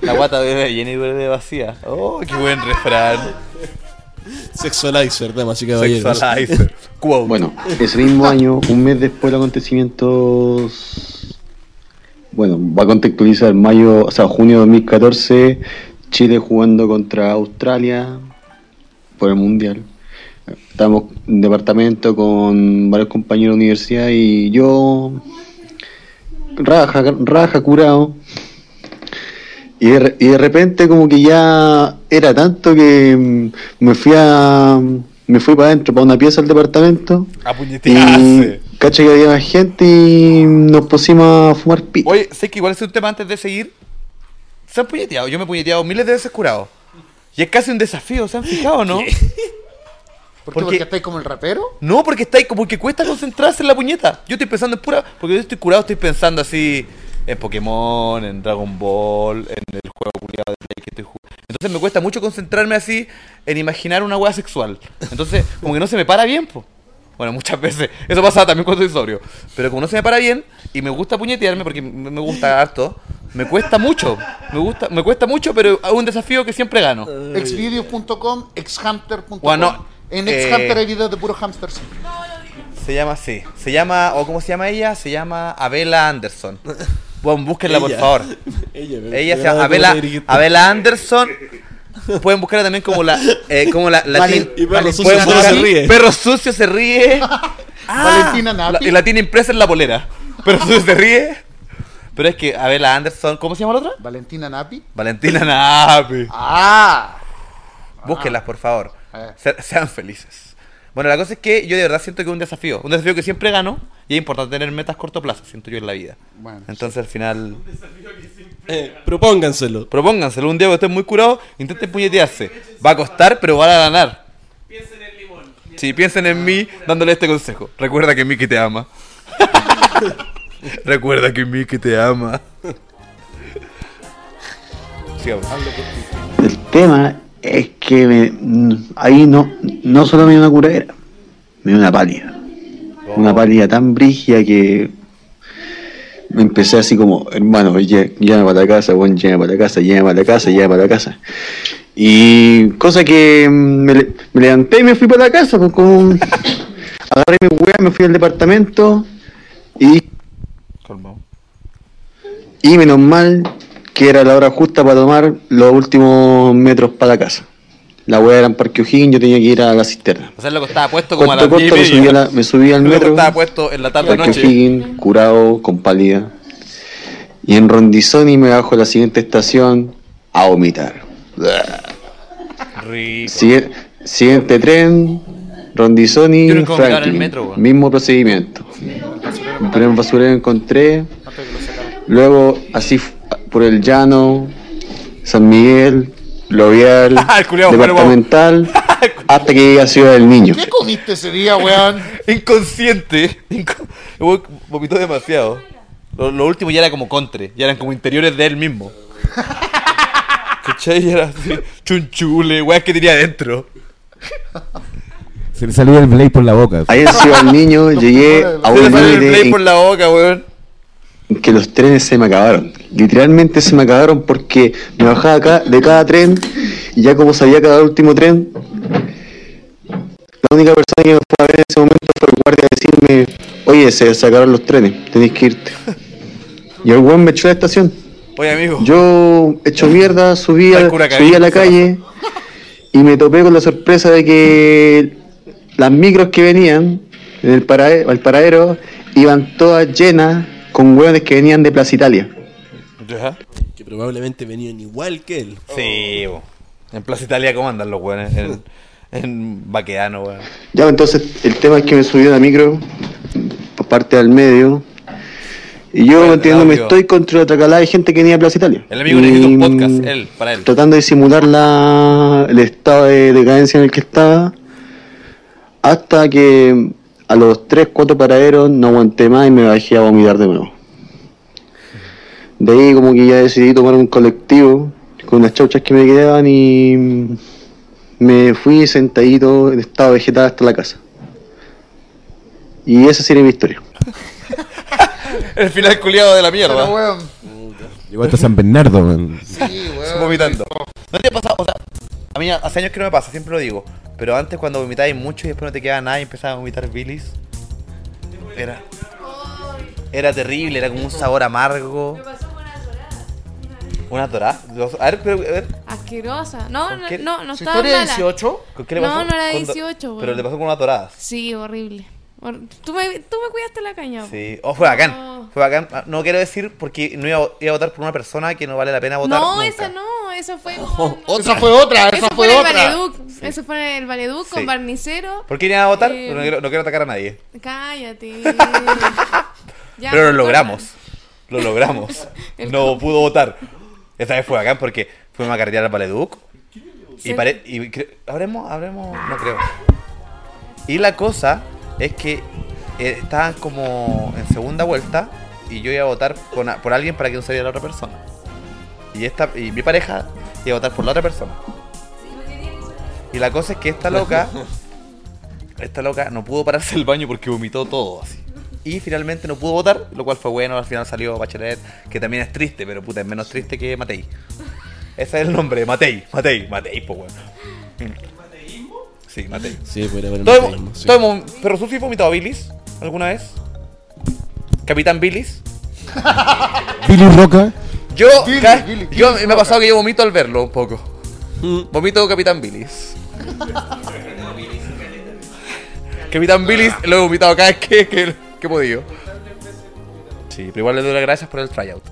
La guata duele de llena y duele de vacía. Oh, qué buen refrán. Sexualizer, damas y caballeros. Sexualizer. Quote. Bueno, ese mismo año, un mes después de los acontecimientos, bueno, va a contextualizar mayo, o sea, junio de 2014, Chile jugando contra Australia por el Mundial. Estábamos en departamento con varios compañeros de universidad y yo, raja, raja, curado. Y de, re- y de repente como que ya era tanto que mm, me fui a me fui para adentro, para una pieza del departamento A puñetearse. Caché que había más gente y nos pusimos a fumar pi. Oye, sé que igual es un tema antes de seguir. Se han puñeteado. Yo me he puñeteado miles de veces curado. Y es casi un desafío, ¿se han fijado, no? *laughs* ¿Por qué? Porque- Porque estáis como el rapero. No, porque está ahí como que cuesta concentrarse en la puñeta. Yo estoy pensando en pura. Porque yo estoy curado, estoy pensando así en Pokémon, en Dragon Ball, en el juego culiado de Play que estoy jugando. Entonces me cuesta mucho concentrarme así en imaginar una hueá sexual. Entonces, como que no se me para bien, po. Bueno, muchas veces. Eso pasa también cuando estoy sobrio. Pero como no se me para bien y me gusta puñetearme porque me gusta harto, me cuesta mucho. Me gusta, me cuesta mucho, pero es un desafío que siempre gano. Exvideos.com, exhamster.com. Bueno, en eh, Exhamster hay videos de puros hamsters. Se llama así. Se llama, o ¿cómo se llama ella? Se llama Abela Anderson. *laughs* Bueno, búsquenla por Ella. favor. Ella, Ella se llama Abela, Abela Anderson. Pueden buscarla también como la, eh, como la, la y Perro Sucio se ríe. Perro sucio se ríe. *laughs* Valentina La- Napi. y la tiene impresa en la polera. Perro sucio se ríe. Pero es que Abela Anderson, ¿cómo se llama la otra? Valentina Napi. Valentina Napi. Ah. Búsquenlas, por favor. Se- sean felices. Bueno, la cosa es que yo de verdad siento que es un desafío. Un desafío que siempre gano. Y es importante tener metas a corto plazo, siento yo en la vida. Bueno, Entonces al final. Eh, *laughs* propónganselo. Propónganselo un día que estén muy curados, intenten puñetearse. Va a costar, pero van a ganar. Piensen en limón. Sí, piensen en mí dándole este consejo. Recuerda que Mickey te ama. *laughs* Recuerda que Mickey te ama. Sigamos. El tema es que me- ahí no, no solo me dio una curadera, me dio una pálida. Una pálida tan brígida que empecé así como, hermano, llévame para la casa, bueno, llévame para la casa, llévame para la casa, llévame para la casa. Y cosa que mm, me, le- me levanté y me fui para la casa, pues como *laughs* agarré mi weá, me fui al departamento y Calmado. y menos mal que era la hora justa para tomar los últimos metros para la casa. La weá era en Parque O'Higgins, yo tenía que ir a la cisterna. O sea, estaba puesto como a Corto, las 10 corto, y me subí, a media. la- me subí al metro. estaba puesto en la tarde Parque noche. O'Higgins, curado, con pálida. Y en Rondizoni me bajo a la siguiente estación a vomitar. Rico. Siguiente tren, Rondizoni, el Franklin. metro. Mismo procedimiento. Mi primer basurero encontré. Luego, así por el llano, San Miguel, Fue *laughs* departamental, *laughs* hasta que llegué a Ciudad del Niño. ¿Qué comiste ese día, weón? *laughs* Inconsciente. Inco- weón vomitó demasiado. Lo, lo último ya era como contre. Ya eran como interiores de él mismo. ¿Cachai? Ya era así. Chunchule, weas que tenía adentro. Se le salió el Blade por la boca. Ahí en Ciudad del Niño llegué a Se le un salió el en por la boca, weón. Que los trenes se me acabaron. Literalmente se me acabaron porque me bajaba acá de cada tren y ya como sabía cada último tren, la única persona que me fue a ver en ese momento fue el guardia a decirme, oye, se sacaron los trenes, tenéis que irte. Y el weón me echó a la estación. Oye, amigo. Yo, hecho mierda, subí a, subí a la calle y me topé con la sorpresa de que las micros que venían en el parade- al paradero iban todas llenas con hueones que venían de Plaza Italia. Ya. Que probablemente venían igual que él. Sí, bo. En Plaza Italia, ¿cómo andan los weones? En, en Baqueano, weón. Ya, entonces el tema es que me subí a la micro por parte del medio. Y yo Bueno, entiendo, me estoy contra otra calada de gente que venía de Plaza Italia. El amigo necesita un podcast, él, para él. Tratando de simular la, el estado de decadencia en el que estaba. Hasta que a los 3, 4 paraderos no aguanté más y me bajé a vomitar de nuevo. De ahí como que ya decidí tomar un colectivo con unas chauchas que me quedaban y me fui sentadito en estado vegetal hasta la casa. Y esa sería mi historia. El final culiado de la Pero, mierda. weón. Llegó hasta San Bernardo, man. Sí, weón. Vomitando. ¿No te ha pasado? O sea, mí hace años que no me pasa, siempre lo digo. Pero antes cuando vomitabas mucho y después no te quedaba nada y empezabas a vomitar bilis. Era. Era terrible, era como un sabor amargo. Me pasó con una dorada. Una dorada. A ver, pero, a ver. Asquerosa. No, ¿Con no, no, no ¿Su estaba historia de mala. 18? ¿Con qué le No, pasó? no era Con do- 18, Pero weón. le pasó con unas doradas. Sí, horrible. Tú me, tú me cuidaste la caña. Sí. Oh, fue bacán. No. Fue bacán. Ah, No quiero decir porque no iba, a- iba a votar por una persona que no vale la pena votar. No, nunca. esa no, esa fue *laughs* con... Esa fue otra, Eso esa fue fue otra. Valeduc. Eso fue en el Valeduc Sí. con Barnicero. ¿Por qué iban a votar? Eh, No, quiero, no quiero atacar a nadie. Cállate. *laughs* Ya, Pero lo logramos. Lo logramos. *laughs* No pudo votar. Esta vez fue bacán porque fuimos a carretear al Valeduc. Y, pare- y habremos, habremos, no creo. Y la cosa es que eh, estaban como en segunda vuelta y yo iba a votar por alguien para que no saliera la otra persona. Y esta y mi pareja iba a votar por la otra persona. Y la cosa es que esta loca, *laughs* esta loca no pudo pararse el baño porque vomitó todo así. Y finalmente no pudo votar, lo cual fue bueno. Al final salió Bachelet, que también es triste, pero puta, es menos triste que Matei. Ese es el nombre, Matei, Matei, Matei, pues bueno. Sí, Matei. Sí, puede haber un ¿Todos mecanismo, hemos, sí. ¿Pero Susi vomitado bilis alguna vez? ¿Capitán Bilis? Billy Roca. Yo, Billy, ca- Billy, yo Billy me ha pasado que yo vomito al verlo un poco. Vomito Capitán Bilis. Capitán Bilis lo he vomitado cada vez que, que, que he podido. Sí, pero igual le doy las gracias por el tryout.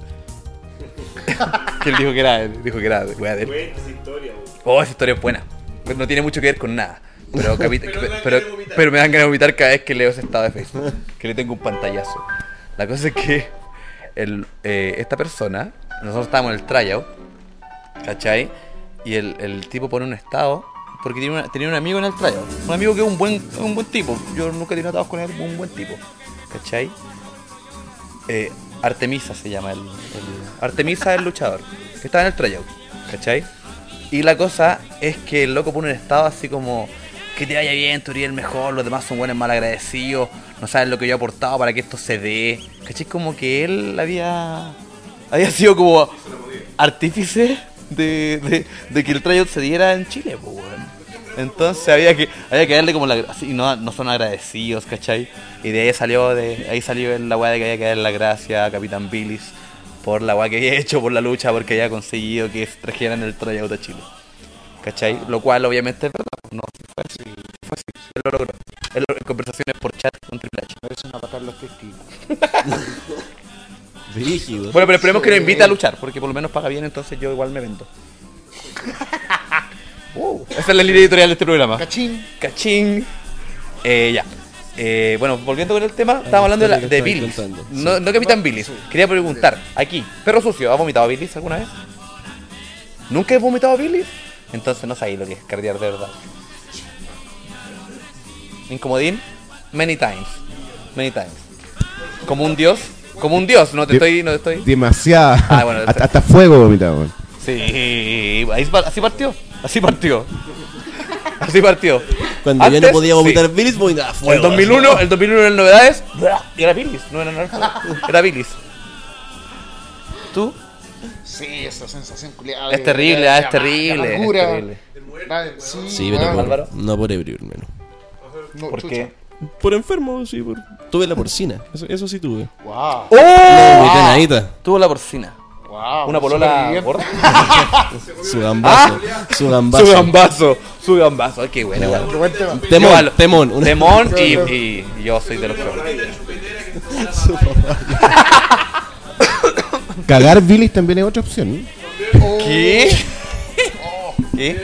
*laughs* que él dijo que era, dijo que era wea de él. Cuenta esa historia, weón. Oh, esa historia es buena. No tiene mucho que ver con nada. Pero, *laughs* pero, pero, me dan ganas de vomitar cada vez que leo ese estado de Facebook. Que le tengo un pantallazo. La cosa es que el, eh, esta persona, nosotros estábamos en el tryout, ¿cachai? Y el, el tipo pone un estado, porque tiene una- tenía un amigo en el tryout. Un amigo que es un buen, un buen tipo. Yo nunca he tenido atados con él, un buen tipo. ¿Cachai? Eh, Artemisa se llama el, el- Artemisa es el luchador. Que estaba en el tryout. ¿Cachai? Y la cosa es que el loco pone un estado así como que te vaya bien, tú eres el mejor, los demás son buenos mal agradecidos, no saben lo que yo he aportado para que esto se dé. ¿Cachai? Como que él había había sido como artífice de, que el tryout se diera en Chile, pues, weón. Entonces había que, había que darle como la así, no, no son agradecidos, ¿cachai? Y de ahí salió de ahí salió la weá de que había que darle la gracia a Capitán Billis por la weá que había *laughs* hecho, por la lucha, porque había conseguido que trajeran el tryout a Chile. ¿Cachai? Lo cual obviamente es verdad. No, fue así. Fue así. Él lo logró. Él lo- en conversaciones por chat con Triple H. Es una patada los testículos. *laughs* Rígido. Bueno, pero esperemos que lo invite a luchar, porque por lo menos paga bien, entonces yo igual me vendo. *laughs* Uh, esa es la línea editorial de este programa. Cachín. Cachín. Eh, ya. Eh, bueno, volviendo con el tema, estábamos hablando de, la, de contando, No, no Capitán Billis. Quería preguntar, aquí, perro sucio, ¿ha vomitado Billis alguna vez? ¿Nunca he vomitado Billis? Entonces no sabéis lo que es cardear de verdad. Incomodín, many times. Many times. Como un dios. Como un dios, no te De- estoy. No te estoy. Demasiada. Ah, bueno, hasta, hasta fuego vomitado, weón. Sí, así partió. Así partió. Así partió. Cuando ya no Antes, podía sí. vomitar Billis, vomitaba fuego. El 2001, el 2001 eran novedades. Y era Billis, no era nada. Era Billis. ¿Tú? Sí, esa sensación culiada. Es terrible, de- ah, de es terrible. de Es terrible. Ah, Sí, Sí, pero por, Álvaro. no por ebrio, hermano. No, ¿Por chucha. qué? Por enfermo, sí. Por... Tuve la porcina. Eso, eso sí tuve. Wow. ¡Oh! Nadita. Tuvo la porcina. Wow. Una polola gorda. *laughs* Su gambazo. Su gambazo. Su gambazo. Su gambazo. Ay, qué bueno. Temón, temón. Una- Temón y, y yo soy de los peores. *laughs* Cagar bilis también es otra opción. ¿Qué? ¿Qué?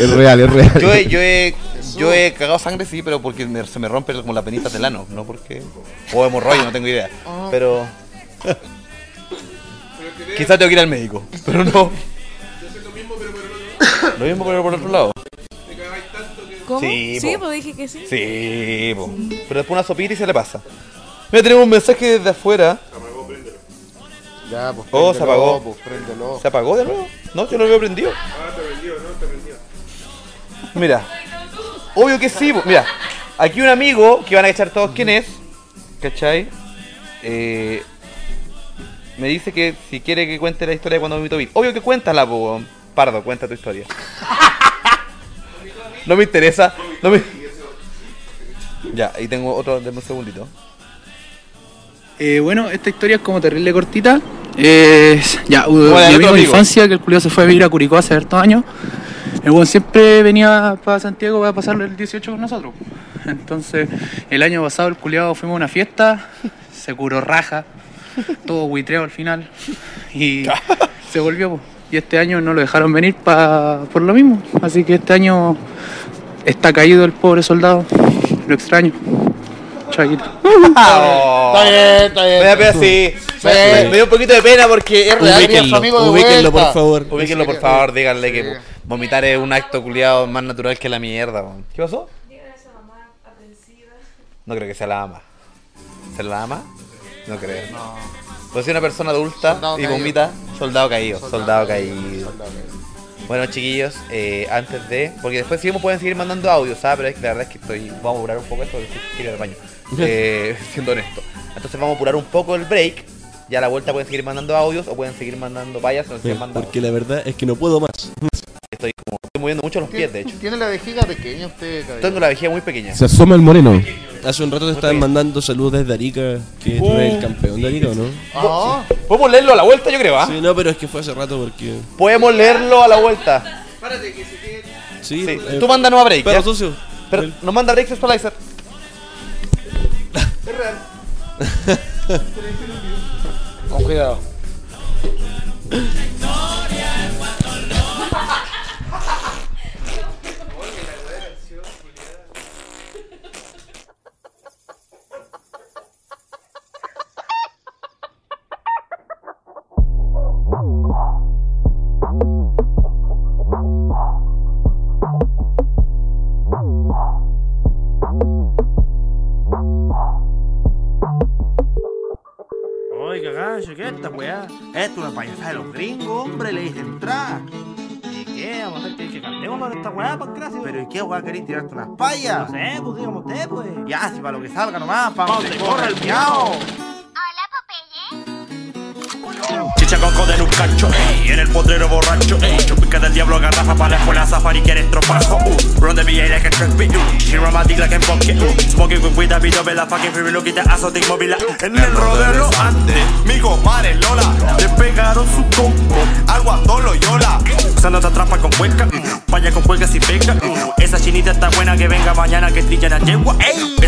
Es real, es real. Yo he, yo he, yo he cagado sangre, sí, pero porque me- se me rompen como las venitas del ano, no porque... O hemorroides, no tengo idea. Pero... Quizás tengo que ir al médico, pero no. Lo mismo, pero por otro lado. ¿Cómo? Sí, Sí, po. pues dije que sí. Sí, po. pero después una sopita y se le pasa. Mira, tenemos un mensaje desde afuera. Ya, pues. Oh, se préndelo, apagó. Pues, préndelo. ¿Se apagó de nuevo? No, yo no lo veo prendido. Mira, obvio que sí. po. Mira, aquí un amigo que van a echar todos quién es, ¿cachai? Eh, me dice que si quiere que cuente la historia de cuando vomito Bill. Obvio que cuéntala, po, weón. Pardo, cuenta tu historia. *laughs* No me interesa. No me... Ya, ahí tengo otro, denme un segundito. Eh, bueno, esta historia es como terrible cortita. Ya, uh, Como la mi amigo de infancia, que el culiao se fue a vivir a Curicó hace hartos años. El weón siempre venía para Santiago para pasarlo el 18 con nosotros. Entonces, el año pasado el culiado fuimos a una fiesta, se curó raja, todo buitreo al final y se volvió. Y este año no lo dejaron venir pa- por lo mismo. Así que este año está caído el pobre soldado. Lo extraño. Chaguito. Está bien, está bien. Me da pena, sí. Me, me- dio un poquito de pena porque es real. Su amigo de Ubíquenlo, por favor. Ubíquenlo, por favor, díganle que vomitar es un acto culiado más natural que la mierda. weón. ¿Qué pasó? No creo que sea la ama. ¿Ser la ama? No creo. Pues si una persona adulta Soldado y caído. vomita, soldado caído, soldado, Soldado caído. Soldado caído. Bueno, chiquillos, eh, antes de. Porque después sí me pueden seguir mandando audios, ¿sabes? Pero es que la verdad es que estoy. Vamos a apurar un poco esto porque quiero ir al baño. Eh, siendo honesto. Entonces vamos a apurar un poco el break. Ya a la vuelta pueden seguir mandando audios o pueden seguir mandando vallas se. Porque la verdad es que no puedo más. Estoy como. Estoy moviendo mucho los pies, de hecho. ¿Tiene la vejiga pequeña usted, caballero? Tengo la vejiga muy pequeña. Se asoma el moreno. Hace un rato te estaban mandando saludos desde Arica, que tú eres el campeón de Arica, ¿o no? Ah, Podemos leerlo a la vuelta, yo creo, ¿ah? Sí, no, pero es que fue hace rato porque... Podemos leerlo a la vuelta. Sí, Sí. eh, Tú mándanos a break. Perro ¿ya? sucio. Pero El- nos manda break Spalizer. *laughs* con cuidado. ¿Pero y qué weá queréis tirarte unas payas? No sé, pues dígame usted, pues. Ya, si para lo que salga nomás, para donde corra el miau. Con en el potrero borracho, ey, chupica del diablo garrafa para la escuela safari que eres tropazo, uh, run the VA like a beat, uh, dick like a uh, smoking with weed, I be double, la fucking free look at azote móvil, en el rodeo los Andes, mi compadre Lola, le pegaron su coco, algo a todo yola, usando esta trampa con cueca, mm, vaya con cueca si pega, mm, esa chinita está buena que venga mañana que trilla la yegua,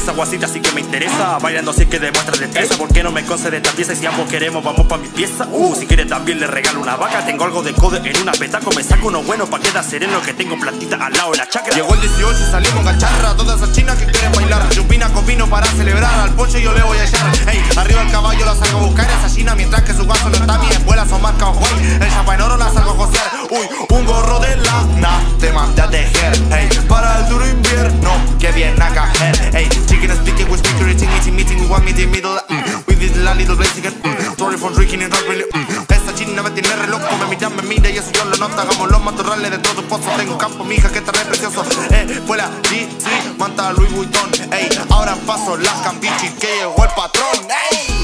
esa guasita sí que me interesa, bailando así que demuestra destreza, ¿por qué no me concede esta pieza y si ambos queremos vamos pa' mi pieza, uh, si quiere también le regalo una vaca, tengo algo de code en una petaco, me saco uno bueno pa' quedar sereno que tengo plantita al lado de la chacra. Llegó el 18 y salimos gacharra. Todas esas chinas que quieren bailar. Chupina con vino para celebrar. Al poncho yo le voy a echar. Ey, arriba el caballo la salgo a buscar. Esa china mientras que su gaso no está Mi escuela son marca o El chapa en oro la salgo a josear. Uy, un gorro de lana Te mandé a tejer. Ey, para el duro invierno Que viene a caer. Ey, chicken speaking with speaker Eating, eating, meeting. We want me the middle mm, We did la little basic mm, Sorry for drinking and not really mm, Esa china me tiene re loco Me mira, me mira y eso yo lo noto Hagamos los matorrales de tu pozo. Tengo campo, mija, que está re precioso. Eh, fue la DC, manta Louis Vuitton Ey, ahora paso las cambichi Que llegó el patrón Ey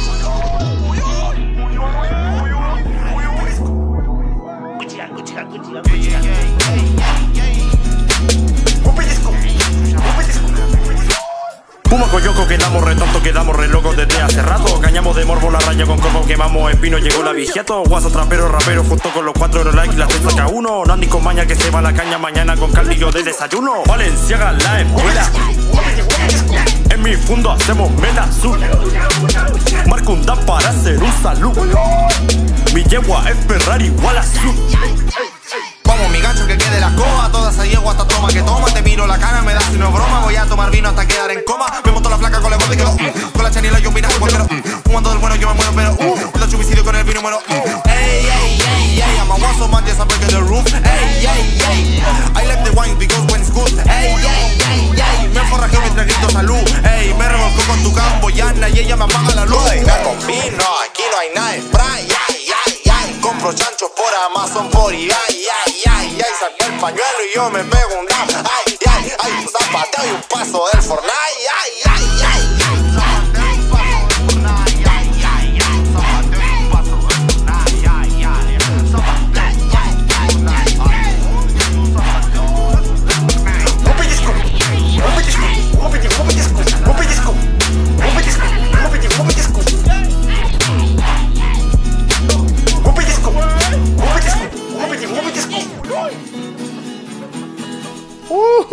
Puma Coyoco, quedamos re tonto, quedamos re locos desde hace rato. Cañamos de morbo la raya con coco, quemamos espino, llegó la vigiato. Guaso, trapero, rapero, junto con los cuatro de like y la testa cada uno. Nandi con maña que se va a la caña mañana con caldillo de desayuno. Valenciaga, la escuela. En mi fondo hacemos mela azul. Marco un para hacer un salud. Mi yegua es Ferrari igual azul. Mi gancho que quede la coa Toda esa yegua hasta toma que toma. Te miro la cara, me das una broma. Voy a tomar vino hasta quedar en coma. Me monto la flaca con la gorda y quedo mm, Con la chanila yo un vinaje porque mm, Fumando del bueno yo me muero pero Cuando chubicidio con el vino muero mm. Ey, ey, ey, ey I'm a yes, I'm breaking the roof. Ey, ey, ey I like the wine because when it's good. Ey, ey, ey, ey Me forrajeo mientras grito salud. Ey, me revolco con tu camboyana Y ella me apaga la luz. Venga con vino, aquí no hay nada de Compro chanchos por Amazon por eBay Ay, ay, ay, ay Saqué el pañuelo y yo me pego un dab Ay, ay, ay Un zapateo y un paso del Fortnite. Ay, ay, ay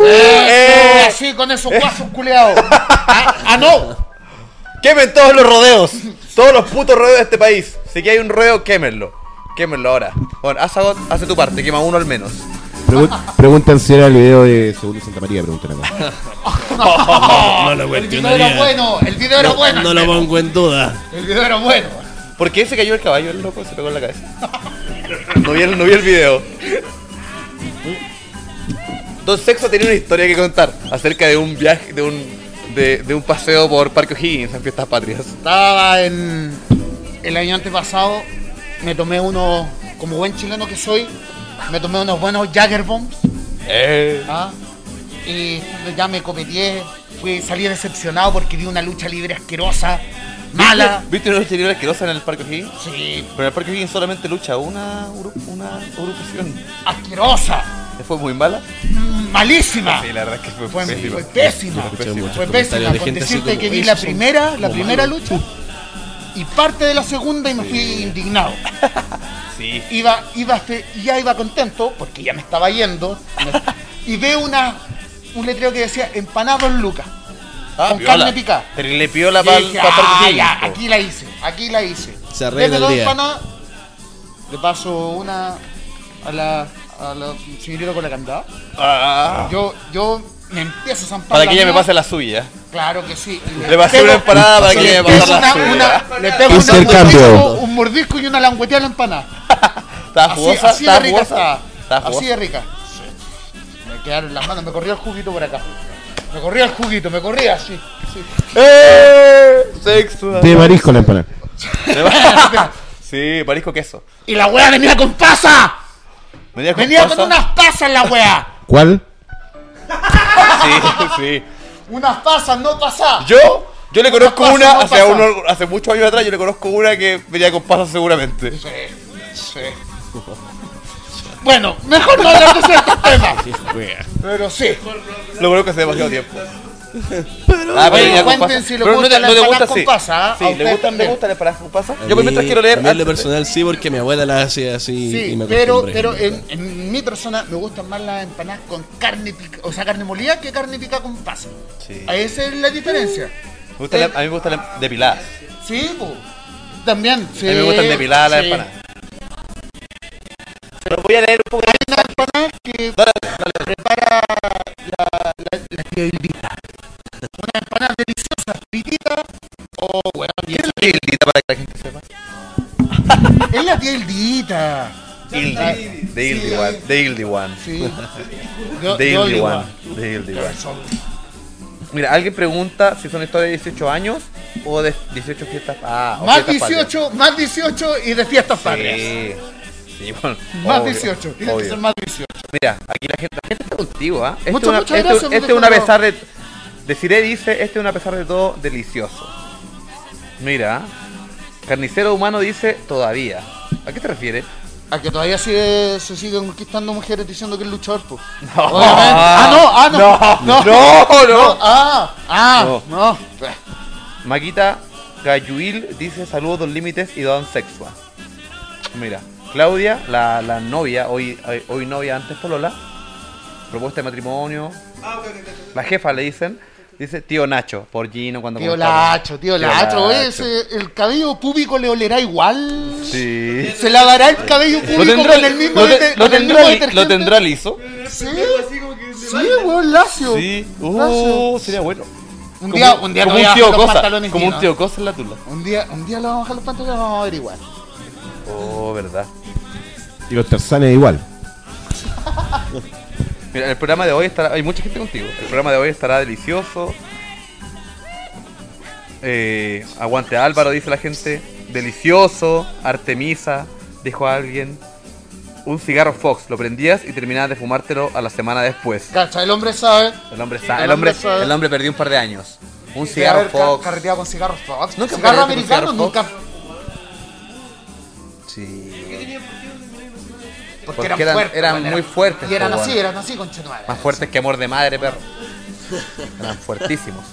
Eh, así con esos guasos culeados. Ah, ah, no. Quemen todos los rodeos. Todos los putos rodeos de este país. Si que hay un rodeo, quémenlo. Quémenlo ahora. Bueno, haz, algo- hace tu parte, quema uno al menos. Pregun- preguntan si era el video de Segundo Santa María, preguntan acá. No lo El video era bueno, el video era bueno. No lo pongo en duda. El video era bueno. ¿Por qué se cayó el caballo el loco? Se pegó en la cabeza. No vi el, no vi el video. Don Sexo tenía una historia que contar acerca de un viaje, de un, de, de un paseo por Parque O'Higgins en Fiestas Patrias. Estaba en el año antepasado, me tomé unos, como buen chileno que soy, me tomé unos buenos Jagger Bombs. Eh. ¿ah? Y ya me cometé, fui, salí decepcionado porque vi una lucha libre asquerosa, mala. ¿Viste una lucha libre asquerosa en el Parque O'Higgins? Sí. Pero en el Parque O'Higgins solamente lucha una, una agrupación. Asquerosa. ¿Fue muy mala? Mm, Malísima. Sí, la verdad es que fue, Fue, pésima. fue pésima. Fue pésima. Fue pésima. Con decirte que vi la primera, la primera lucha y parte de la segunda y me fui indignado. *laughs* Sí. Iba, iba, ya iba contento porque ya me estaba yendo me- *laughs* y veo una, un letrero que decía empanados lucas Ah, con piola. carne picada. Terrible piola Y para dije, Parque "Ah, O'Higgins. ya, po". aquí la hice, aquí la hice. Se arregla el dos día. empanadas, le paso una a la, a la señorita con la candada. Ah. Yo, yo me empiezo a zampar Para la que ella me pase la suya. Claro que sí. Y Le pasé una empanada para que le ella me pase la una- suya. una- Le pego una- Intercambio. un mordisco- un mordisco y una langueteada a la empanada. *laughs* ¿Estaba Así, jugosa? así de ¿Estaba rica jugosa? estaba. ¿Estaba Así jugosa? de rica. Me quedaron las manos, me corría el juguito por acá. Me corría el juguito, me corría así. sí. ¡Eh! Sexo. De marisco la empanada. *laughs* *laughs* Sí, marisco queso. Y la wea venía con pasa. Venía con Venía con unas pasas la wea. ¿Cuál? *laughs* Sí, sí. Unas pasas, no pasas. Yo, yo le conozco pasa, una, no hace, uno- hace muchos años atrás, yo le conozco una que venía con pasas seguramente. Sí. Sí. Bueno, mejor no hablar de ciertos temas. *laughs* Pero sí. Lo creo que hace demasiado tiempo. Pero, Ah, con cuenten pasa. si les Pero gusta no con sí. pasa, ¿ah? Sí, A ¿le ustedes gusta, ¿le también. gusta la empanada con pasa? Yo por mí- mientras quiero leer. a lo personal sí, porque mi abuela la hace así Sí, y me pero, pero en, en mi persona me gustan más las empanadas con carne pica, o sea, carne molida que carne pica con pasa. Sí. Esa es la diferencia. Me gusta la- a mí me gustan las depiladas. Sí, pues. También, sí. A mí me gustan depiladas las empanadas. Pero voy a leer un poco. Empanada que prepara la, la, la tía Hildita. Una empanada deliciosa, pitita. Oh, weón. y ¿Qué es la tildita para que la gente sepa? *laughs* Es la tía Hildita. Hildi. De Hildi sí, *laughs* One. De Hildi One. Sí. De Hildi One. De Hildi One. Mira, alguien pregunta si son historias de 18 años o de 18 fiestas. Ah, o Más fiestas patrias. 18, más 18 y de fiestas patrias. Sí. Sí, bueno, Más obvio, 18, tiene que ser más 18. Mira, aquí la gente, la gente está contigo, ¿ah? Este Muchas, es una- muchas este- gracias, Este una pesar de. Deciré dice, este es una pesar de todo delicioso. Mira, carnicero humano dice todavía. ¿A qué te refieres? A que todavía sigue, se siguen conquistando mujeres diciendo que es luchador, pues. No. Ah, no, ah, no. No, no. Ah, ah, no. Maquita Gayuil dice saludos dos límites y don sexua. Mira, Claudia, la, la novia, hoy, hoy, hoy novia, antes Polola, propuesta de matrimonio. La jefa le dicen, dice tío Nacho, por Gino cuando Tío. Lacho, tío Lacho. Oye, ese- el cabello púbico le olerá igual. Sí. Se lavará el cabello público ¿Lo tendrá, con el mismo, lo te- lo el tendrá mismo li- detergente. ¿Lo tendrá liso? Sí, sí, weón, lacio. Sí. Lacio. Uh, sería bueno. Un Como- día, un día como me voy a un tío bajar los Cosa, pantalones como un tío Cosa en la tula. Un día, un día le vamos a bajar los pantalones y vamos a averiguar. Oh, verdad. Y los terzanes igual. Mira, el programa de hoy estará. Hay mucha gente contigo. El programa de hoy estará delicioso. Eh, aguante Álvaro, dice la gente. Delicioso. Artemisa, dijo alguien. Un cigarro Fox, lo prendías y terminabas de fumártelo a la semana después. Cacha, el hombre sabe. El hombre, sa- El el hombre, sabe. el hombre perdió un par de años. Un cigarro haber Fox. carreteado con cigarros Fox. Nunca cigarro americano, cigarro nunca. Sí. Porque, Porque eran, eran- fuertes. eran muy fuertes, Y eran así, eran así, conchetumare. Más fuertes que amor de madre, perro. Eran fuertísimos.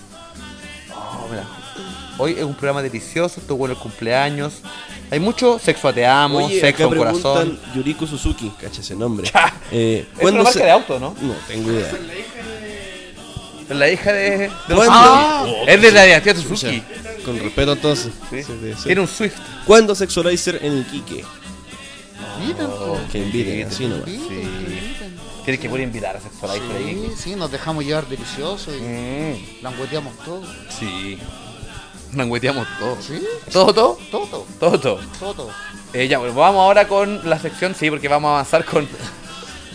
Oh, mira. Hoy es un programa delicioso, estuvo bueno el cumpleaños. Hay mucho sexo te amo, Oye, sexo en corazón. Yuriko Suzuki, cacha ese nombre. Eh, Es una marca de auto, ¿no? No, tengo idea. Es la hija de, de los ¿Cuándo? Ah, es de la dinastía Suzuki. Con respeto entonces. Sí. Tiene un Swift. ¿Cuándo Sexualizer en Iquique? Inviten, po. Que inviten, así nomás. Tienes que poder invitar a Sexualizer ahí. Sí, sí, nos dejamos llevar delicioso y Mm, langueteamos todo. sí. Mangueteamos todo. ¿Sí? ¿Todo, todo? Todo, todo, Todo, todo. todo. todo. Eh, ya, bueno, vamos ahora con la sección, sí, porque vamos a avanzar con.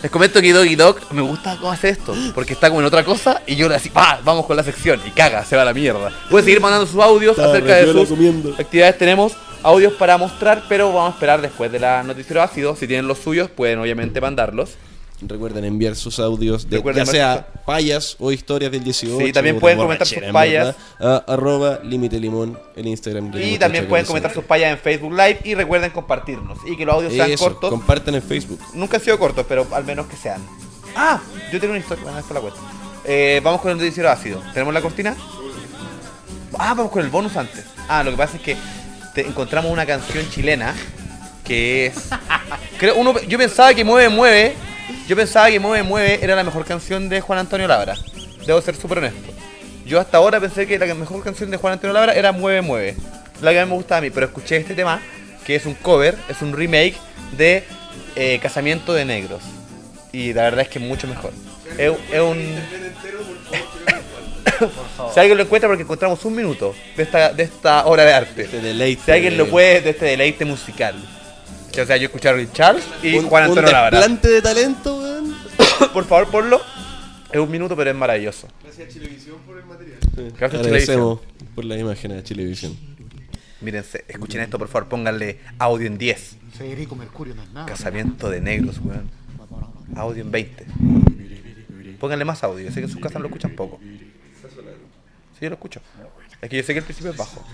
Les comento que Doggy Dog me gusta cómo hace esto, porque está como en otra cosa y yo le así, ¡pah! Vamos con la sección y caga, se va a la mierda. Pueden seguir mandando sus audios acerca de sus comiendo. actividades. Tenemos audios para mostrar, pero vamos a esperar después de la noticiero ácido. Si tienen los suyos, pueden obviamente mandarlos. Recuerden enviar sus audios de ya sea payas o historias del 18. Sí, también pueden comentar sus en payas. verdad, a arroba límite limón el Instagram. de Y también pueden comentar sus payas en Facebook Live y recuerden compartirnos. Y que los audios sean Eso, cortos. compartan en Facebook. Nunca han sido cortos, pero al menos que sean. Ah, yo tengo una historia. Bueno, esta la cuento. Eh, vamos con el noticiero ácido. ¿Tenemos la cortina? Ah, vamos con el bonus antes. Ah, lo que pasa es que te- encontramos una canción chilena que es. Creo, uno, yo pensaba que Mueve Mueve. Yo pensaba que Mueve Mueve era la mejor canción de Juan Antonio Labra. Debo ser súper honesto. Yo hasta ahora pensé que la mejor canción de Juan Antonio Labra era Mueve Mueve. La que a mí me gustaba a mí, pero escuché este tema, que es un cover, es un remake de eh, Casamiento de Negros. Y la verdad es que mucho mejor. Es, es un. *coughs* si alguien lo encuentra, porque encontramos un minuto de esta, de esta obra de arte. Este deleite. Si alguien lo puede, de este deleite musical. O sea, yo escuché a Charles y Un- Juan un Antonio Labra. desplante de talento. Por favor, ponlo. Es un minuto, pero es maravilloso. Gracias a Chilevisión por el material. Gracias, Agradecemos por las imágenes de Chilevisión. Mírense, escuchen esto, por favor, pónganle audio en 10. Federico Mercurio no es nada. Casamiento de negros, weón. Audio en 20. Pónganle más audio, sé que en sus casas lo escuchan poco. Sí, yo lo escucho. Es que yo sé que el principio es bajo.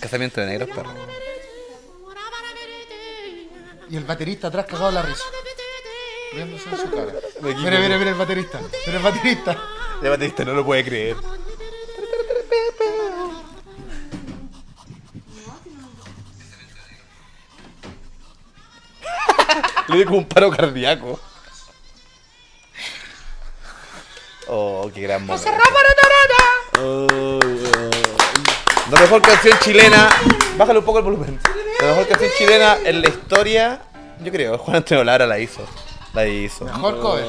Casamiento de negros, perro. Y el baterista atrás cagado la risa. Riéndose en su cara. Mira, mira, mira el baterista. Mira el baterista. El baterista no lo puede creer. Le dio como un paro cardíaco. Oh, qué gran momento. La mejor canción chilena. Bájale un poco el volumen. La mejor canción chilena en la historia. Yo creo, Juan Antonio Lara la hizo. La hizo. Mejor cover.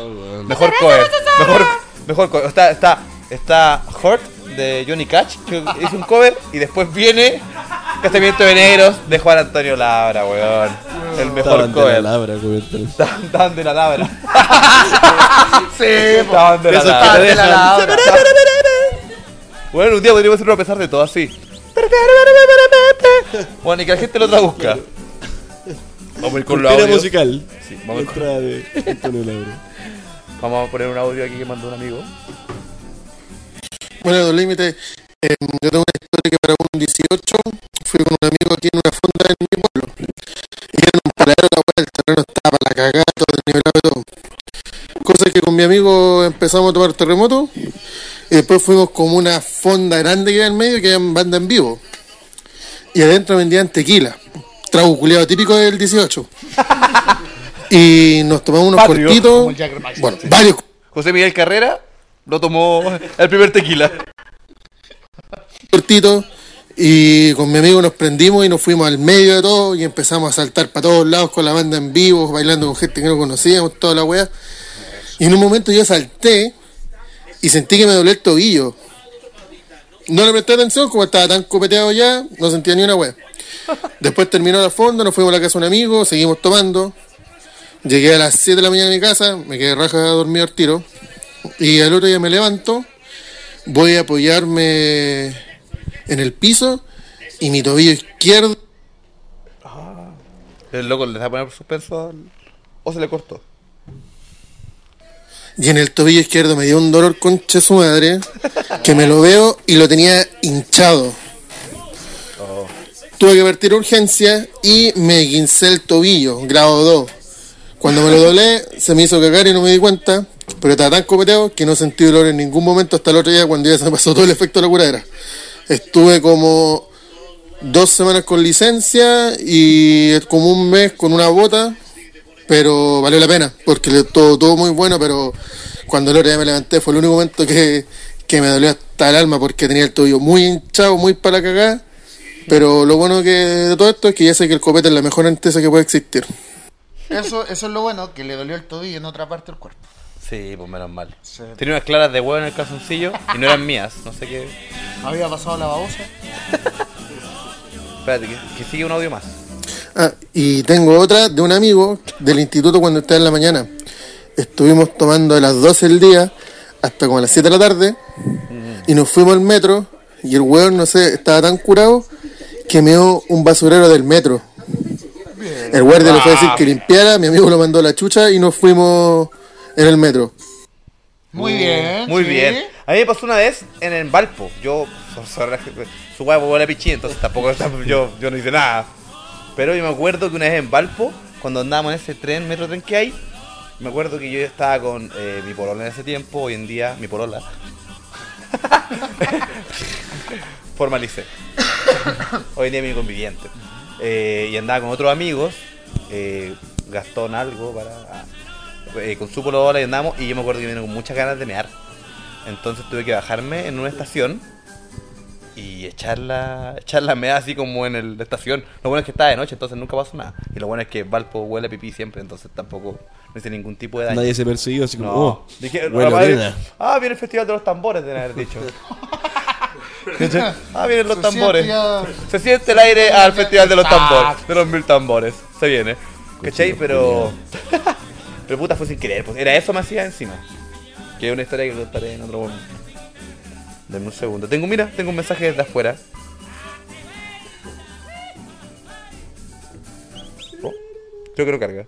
Mejor cover. Mejor, mejor cover. Está, está, está Hurt de Johnny Cash, que hizo un cover. Y después viene Casamiento de Negros de Juan Antonio Labra, weón. El mejor Estaban de cover. la labra. Estaban de la labra. *laughs* Sí, *laughs* Estaban de la labra. te dejan. Bueno, un día podríamos hacerlo a pesar de todo así. Bueno, y que la gente lo traduzca. Vamos a ir con los audios. musical. Sí, vamos, a ir con- de Antonio Labra. vamos a poner un audio aquí que mandó un amigo. Bueno, Don Límite, eh, yo tengo una historia que para un 18 fui con un amigo aquí en una fonda en mi pueblo. Y era un paradero, la weá, el terreno estaba para la cagada, todo desnivelado y todo. Cosa que con mi amigo empezamos a tomar terremoto y después fuimos como una fonda grande que había en medio que había banda en vivo. Y adentro vendían tequila, trago culiado típico del 18. *laughs* Y nos tomamos unos Patrio, cortitos, como el Jaggermeister, bueno, sí. varios José Miguel Carrera lo tomó el primer tequila. cortito y con mi amigo nos prendimos y nos fuimos al medio de todo y empezamos a saltar para todos lados con la banda en vivo, bailando con gente que no conocíamos, toda la wea. Y en un momento yo salté y sentí que me dolía el tobillo. No le presté atención, como estaba tan copeteado ya, no sentía ni una wea. Después terminó la fonda, nos fuimos a la casa de un amigo, seguimos tomando. Llegué a las 7 de la mañana a mi casa, me quedé raja dormido al tiro. Y al otro día me levanto, voy a apoyarme en el piso y mi tobillo izquierdo El loco le da poner suspenso o se le cortó. y en el tobillo izquierdo me dio un dolor concha su madre que me lo veo y lo tenía hinchado. Tuve que partir a urgencia y me guincé el tobillo, grado 2. Cuando me lo doblé, se me hizo cagar y no me di cuenta, pero estaba tan copeteado que no sentí dolor en ningún momento hasta el otro día cuando ya se me pasó todo el efecto de la curadera. Estuve como dos semanas con licencia y como un mes con una bota, pero valió la pena, porque todo, todo muy bueno, pero cuando el otro día me levanté fue el único momento que, que me dolió hasta el alma porque tenía el tobillo muy hinchado, muy para cagar. Pero lo bueno que de todo esto es que ya sé que el copete es la mejor anestesia que puede existir. Eso, eso es lo bueno, que le dolió el tobillo en otra parte del cuerpo. Sí, pues menos mal. Tenía unas claras de huevo en el calzoncillo y no eran mías. No sé qué. Había pasado la babosa. Espérate, que, que sigue un audio más. Ah, y tengo otra de un amigo del instituto cuando estaba en la mañana. Estuvimos tomando de las 12 del día hasta como a las 7 de la tarde y nos fuimos al metro y el hueón, no sé, estaba tan curado que meó un basurero del metro. El guardia le fue a decir que limpiara, mi amigo lo mandó a la chucha y nos fuimos en el metro. Muy bien. Muy sí. bien. A mí me pasó una vez en el Valpo. Yo, su huevo huele a pichín, entonces *laughs* tampoco yo, yo no hice nada. Pero yo me acuerdo que una vez en Valpo, cuando andábamos en ese tren, metro tren que hay, me acuerdo que yo estaba con eh, mi polola en ese tiempo, hoy en día mi polola. *laughs* Formalicé. Hoy en día mi conviviente. Eh, y andaba con otros amigos, eh, Gastón algo para eh, con su polola y andamos y yo me acuerdo que vino con muchas ganas de mear. Entonces tuve que bajarme en una estación y echarla, echarla mea así como en el- la estación. Lo bueno es que estaba de noche, entonces nunca pasó nada. Y lo bueno es que Valpo huele a pipí siempre, entonces tampoco no hice ningún tipo de daño. Nadie se persiguió así como, No. oh, Dije, huele a ah, ah, viene el festival de los tambores, deben haber dicho. *laughs* Ah, vienen los Se tambores. siente ya- Se siente el aire al festival de los tambores. De los mil tambores. Se viene. ¿Cachai? Pero. Pero puta fue sin querer. Pues era eso me hacía encima. Que es una historia que contaré en otro momento. Dame un segundo. Tengo, mira, tengo un mensaje desde afuera. Oh, creo que no carga.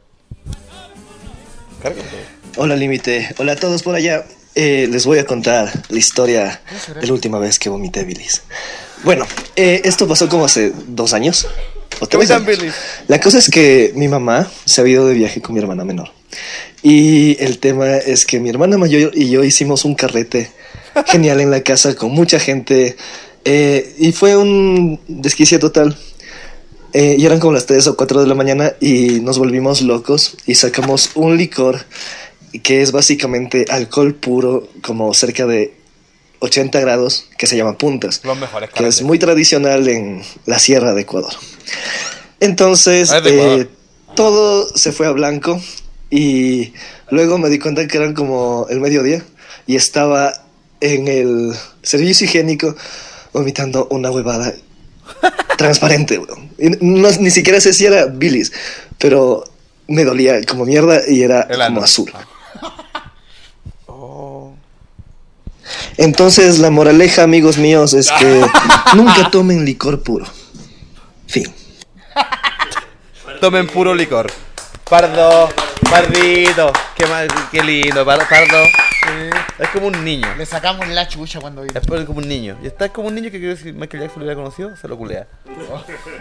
Hola Límite, hola a todos por allá. Eh, les voy a contar la historia de la última vez que vomité bilis. Bueno, eh, esto pasó como hace dos años. o tres años. La cosa es que mi mamá se había ido de viaje con mi hermana menor. Y el tema es que mi hermana mayor y yo hicimos un carrete genial en la casa con mucha gente. eh, y fue un desquicia total. Eh, y eran como las 3 o 4 de la mañana y nos volvimos locos y sacamos un licor que es básicamente alcohol puro, como cerca de 80 grados, que se llama puntas, Los mejores que es muy tradicional en la sierra de Ecuador. Entonces, Ah, es de Ecuador. eh, todo se fue a blanco y luego me di cuenta que eran como el mediodía y estaba en el servicio higiénico vomitando una huevada *laughs* transparente, weón. No- ni siquiera sé si era bilis, pero me dolía como mierda y era como azul. *laughs* Entonces la moraleja, amigos míos, es que *laughs* nunca tomen licor puro. Fin. Tomen puro licor. Pardo, pardito, qué, mal, qué lindo, par- pardo. Es como un niño. Le sacamos la chucha cuando vino. Es como un niño. Y está como un niño que creo que si Michael Jackson lo hubiera conocido, se lo culea.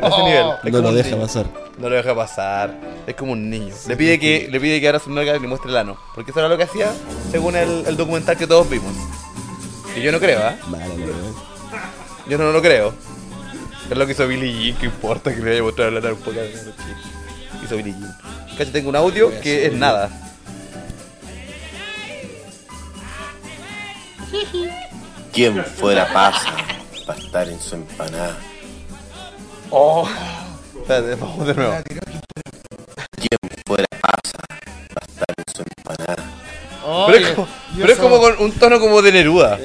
A ese Oh. nivel. Es No como lo un deja niño. pasar. No lo deja pasar. Es como un niño. Le pide que le pide que ahora su nalga le muestre el ano. Porque eso era lo que hacía según el, el documental que todos vimos. Y yo no creo, ¿ah? Yo no lo creo. Es lo que hizo Billy Jean, que importa que le haya mostrado la nalga un poco ano. Hizo Billy Jean. Cacho, tengo un audio que es nada. ¿Quién fuera pasa para estar en su empanada? Oh. Espérate, vamos de nuevo. ¿Quién fuera pasa para estar en su empanada? Pero es como, pero es como con un tono como de Neruda.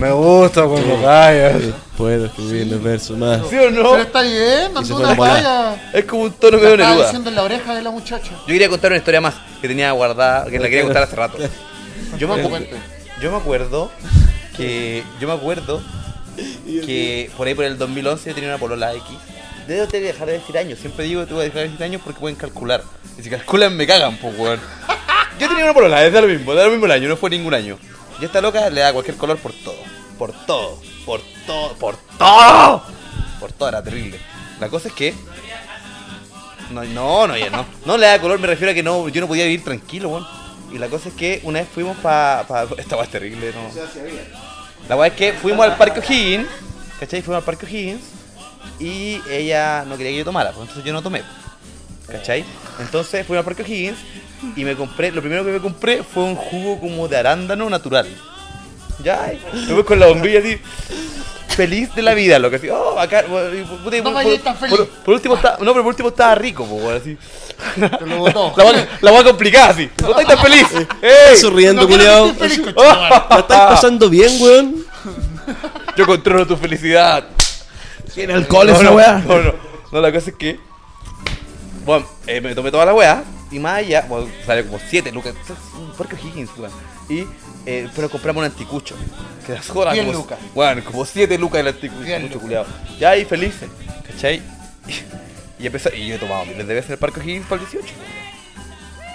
Me gusta cuando callas. Puedo escribir los versos más. ¿Sí o no? Pero está bien, mandó una a talla. Es como un tono medio estaba Neruda. diciendo en la oreja de la muchacha. Yo quería contar una historia más que tenía guardada, que la quería contar hace rato. *laughs* Yo me, acu- Cuente. yo me acuerdo que. Yo me acuerdo que por ahí por el 2011 yo tenía una polola X. Debo tener que dejar de decir años. Siempre digo que tengo que dejar de decir años porque pueden calcular. Y si calculan me cagan, pues weón. Yo tenía una polola, es de lo mismo, de lo mismo el año, no fue ningún año. Y esta loca le da cualquier color por todo. Por todo. Por todo. Por todo. Por todo, era terrible. La cosa es que. No, no, no, ya no. No le da color, me refiero a que no, yo no podía vivir tranquilo, weón. Y la cosa es que una vez fuimos para. Pa, esta weá es terrible, ¿no? La weá es que fuimos al Parque O'Higgins, ¿cachai? Fuimos al Parque O'Higgins y ella no quería que yo tomara, pues entonces yo no tomé, ¿cachai? Entonces fuimos al Parque O'Higgins y me compré, lo primero que me compré fue un jugo como de arándano natural. Ya, y me voy con la bombilla así, feliz de la vida, lo que así, oh, y, puta, por, por- último estaba, no, pero por último estaba rico, bueno, así. Te lo botó. La weá la weá complicada, así. No estáis tan feliz. ¡Ey! sonriendo, No quiero culiao. sentir feliz, conchetumare. *laughs* ¿La estáis pasando bien, weón? Yo controlo tu felicidad. ¿Tiene alcohol no, esa no, weá? No, no. No, la cosa es que. Bueno, eh, me tomé toda la weá. Y más allá, bueno, sale como 7 lucas. Un Parque Higgins, weón. Y eh, pero compramos un anticucho. Que las jodas como. lucas. Bueno, como 7 lucas el anticucho, culiao. Ya ahí felices, ¿cachai? *laughs* Y, empezó, y yo he tomado miles de veces el Parque Higgins para el 18.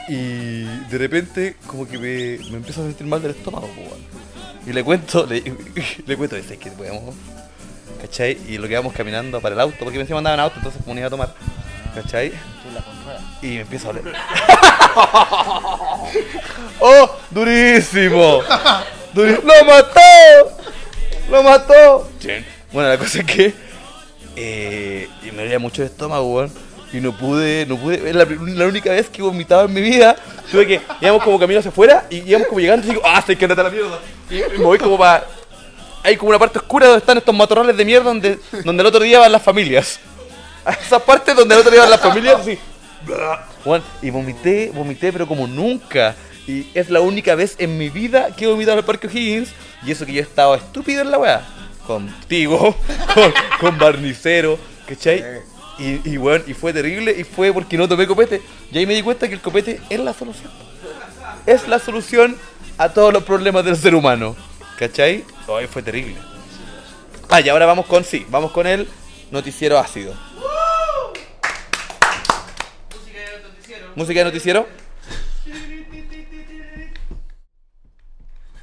Y de repente, como que me, me empiezo a sentir mal del estómago. Y le cuento, le, *laughs* le cuento, dice que podemos, ¿cachai? Y lo que íbamos caminando para el auto, porque encima andaba en auto, entonces como no iba a tomar, ¿cachai? Y me empiezo a oler. *laughs* ¡Oh! ¡Durísimo! Duri- ¡Lo mató! ¡Lo mató! Bueno, la cosa es que eh, y me dolía mucho el estómago, weón. Y no pude, no pude. Es la, la única vez que he vomitado en mi vida. Tuve que. Íbamos como camino hacia afuera y íbamos como llegando y digo, ¡ah, se que andate a la mierda! Y, y me voy como para. Hay como una parte oscura donde están estos matorrales de mierda donde, donde el otro día van las familias. A *laughs* esa parte donde el otro día van las familias, así. Weón, y vomité, vomité, pero como nunca. Y es la única vez en mi vida que he vomitado en el Parque O'Higgins. Y eso que yo he estado estúpido en la weá. Contigo, *laughs* con, con Barnicero, ¿cachai? Y, y, weón, y fue terrible y fue porque no tomé copete. Y ahí me di cuenta que el copete es la solución. Es la solución a todos los problemas del ser humano. ¿Cachai? Hoy fue terrible. Ah, y ahora vamos con, sí, vamos con el noticiero ácido. Música de noticiero.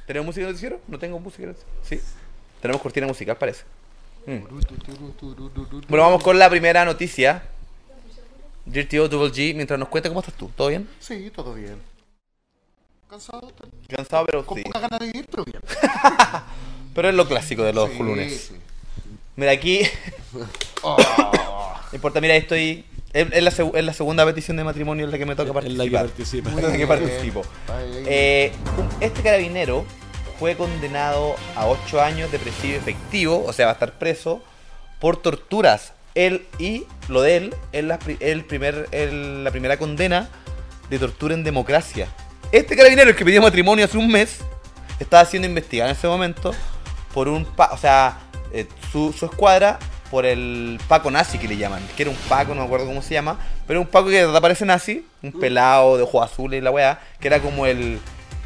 ¿Tenemos música de noticiero? No tengo música de noticiero. Sí. Tenemos cortina musical, parece. Mm. Bueno, vamos con la primera noticia. Dirty O Double G, mientras nos cuenta cómo estás tú. ¿Todo bien? Sí, todo bien. Cansado, Cansado, pero con sí. poca ganas de vivir, pero bien. *laughs* Pero es lo clásico de los Sí, lunes. sí. Mira, aquí. *laughs* Oh. No importa, mira, estoy. Es, es la, seg- es la segunda petición de matrimonio en la que me toca En la que participar. participa. En la que participo. Eh, este carabinero fue condenado a 8 años de presidio efectivo, o sea, va a estar preso, por torturas. Él y lo de él es la, el primer, el- la primera condena de tortura en democracia. Este carabinero, el que pidió matrimonio hace un mes, estaba siendo investigado en ese momento por un... pa- o sea, eh, su, su escuadra por el Paco nazi que le llaman. Que era un Paco, no me acuerdo cómo se llama. Pero un Paco que de verdad parece nazi. Un pelado de ojos azules y la weá. Que era como el...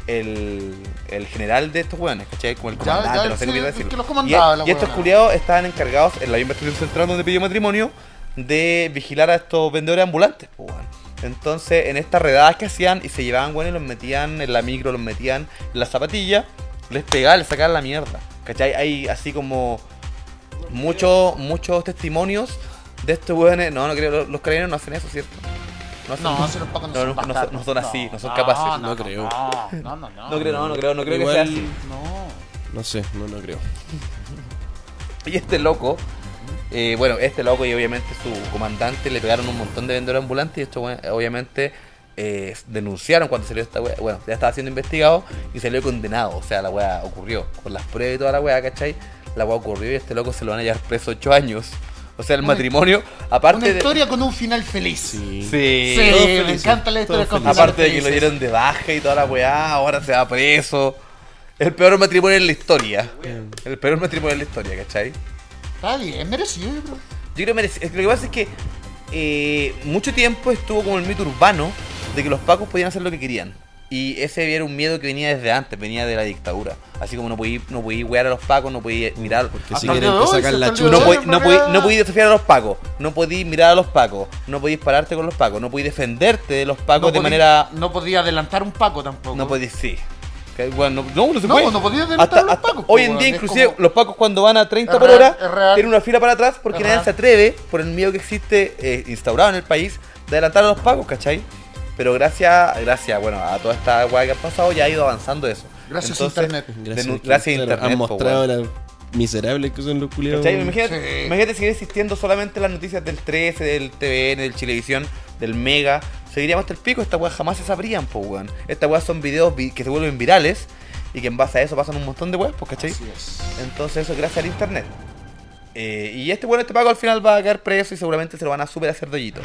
El, el general de estos weones, ¿cachai? Como el comandante, ya, no sé sí, que los comandaba, y, la y estos culiados estaban encargados en la investigación central donde pidió matrimonio de vigilar a estos vendedores ambulantes, pues, weón. Entonces, en estas redadas que hacían y se llevaban, weón, y los metían en la micro, los metían en la zapatilla, les pegaban, les sacaban la mierda. ¿Cachai? Hay así como muchos, muchos testimonios de estos weones. No, no creo, los, los carabineros no hacen eso, ¿cierto? hacen- No, si los pacos no son no, no, no son así, no son No, capaces. no, No creo. no, no, no, no. No creo, no, no *laughs* creo, no creo Igual- que sea así. No. No sé, no, no creo. *laughs* Y este loco, eh, bueno, este loco y obviamente su comandante le pegaron un montón de vendedores ambulantes y esto obviamente eh, denunciaron cuando salió esta wea. Bueno, ya estaba siendo investigado y salió condenado. O sea, la wea ocurrió. Con las pruebas y toda la wea, ¿cachai? La wea ocurrió y este loco se lo van a llevar preso 8 años. O sea, el Una- matrimonio, aparte Una de... historia con un final feliz. Sí, Sí, me encanta la historia con Aparte de que lo dieron de baja y toda la weá, ahora se va preso. El peor matrimonio en la historia. El peor matrimonio en la historia, ¿cachai? Está bien, merecido, yo creo. Yo creo que merece- Lo que pasa es que eh, mucho tiempo estuvo como el mito urbano de que los pacos podían hacer lo que querían. Y ese era un miedo que venía desde antes, venía de la dictadura. Así como no podía, no podía wear a los pacos, no podía mirar. Porque si quieren te sacan la chucha. No podía, no, podía, no podía desafiar a los pacos, no podía mirar a los pacos, no podía pararte con los pacos, no podía defenderte de los pacos No de podí- manera. No podía adelantar un paco tampoco. No podía, sí. Bueno, no, no, no se No, puede. no podía adelantar a los pacos, Hoy en día, inclusive, como- los pacos cuando van a 30 Es por real, hora, tienen una fila para atrás porque nadie se atreve, por el miedo que existe eh, instaurado en el país, de adelantar a los pacos, ¿cachai? Pero gracias, gracias, bueno, a toda esta weá que ha pasado, ya ha ido avanzando eso. Gracias Entonces, a internet. denu- Gracias, a internet. Han po, mostrado las miserables que son los culiados. Imagínate, imagínate seguir existiendo solamente las noticias del 13, del TVN, del Chilevisión, del Mega. Seguiríamos hasta el pico, estas weas jamás se sabrían, pues weón. Estas weas son videos vi- que se vuelven virales y que en base a eso pasan un montón de weas, pues, ¿cachai? Entonces eso es gracias al internet. Eh, y este bueno, este pago al final va a quedar preso y seguramente se lo van a super hacer dollito.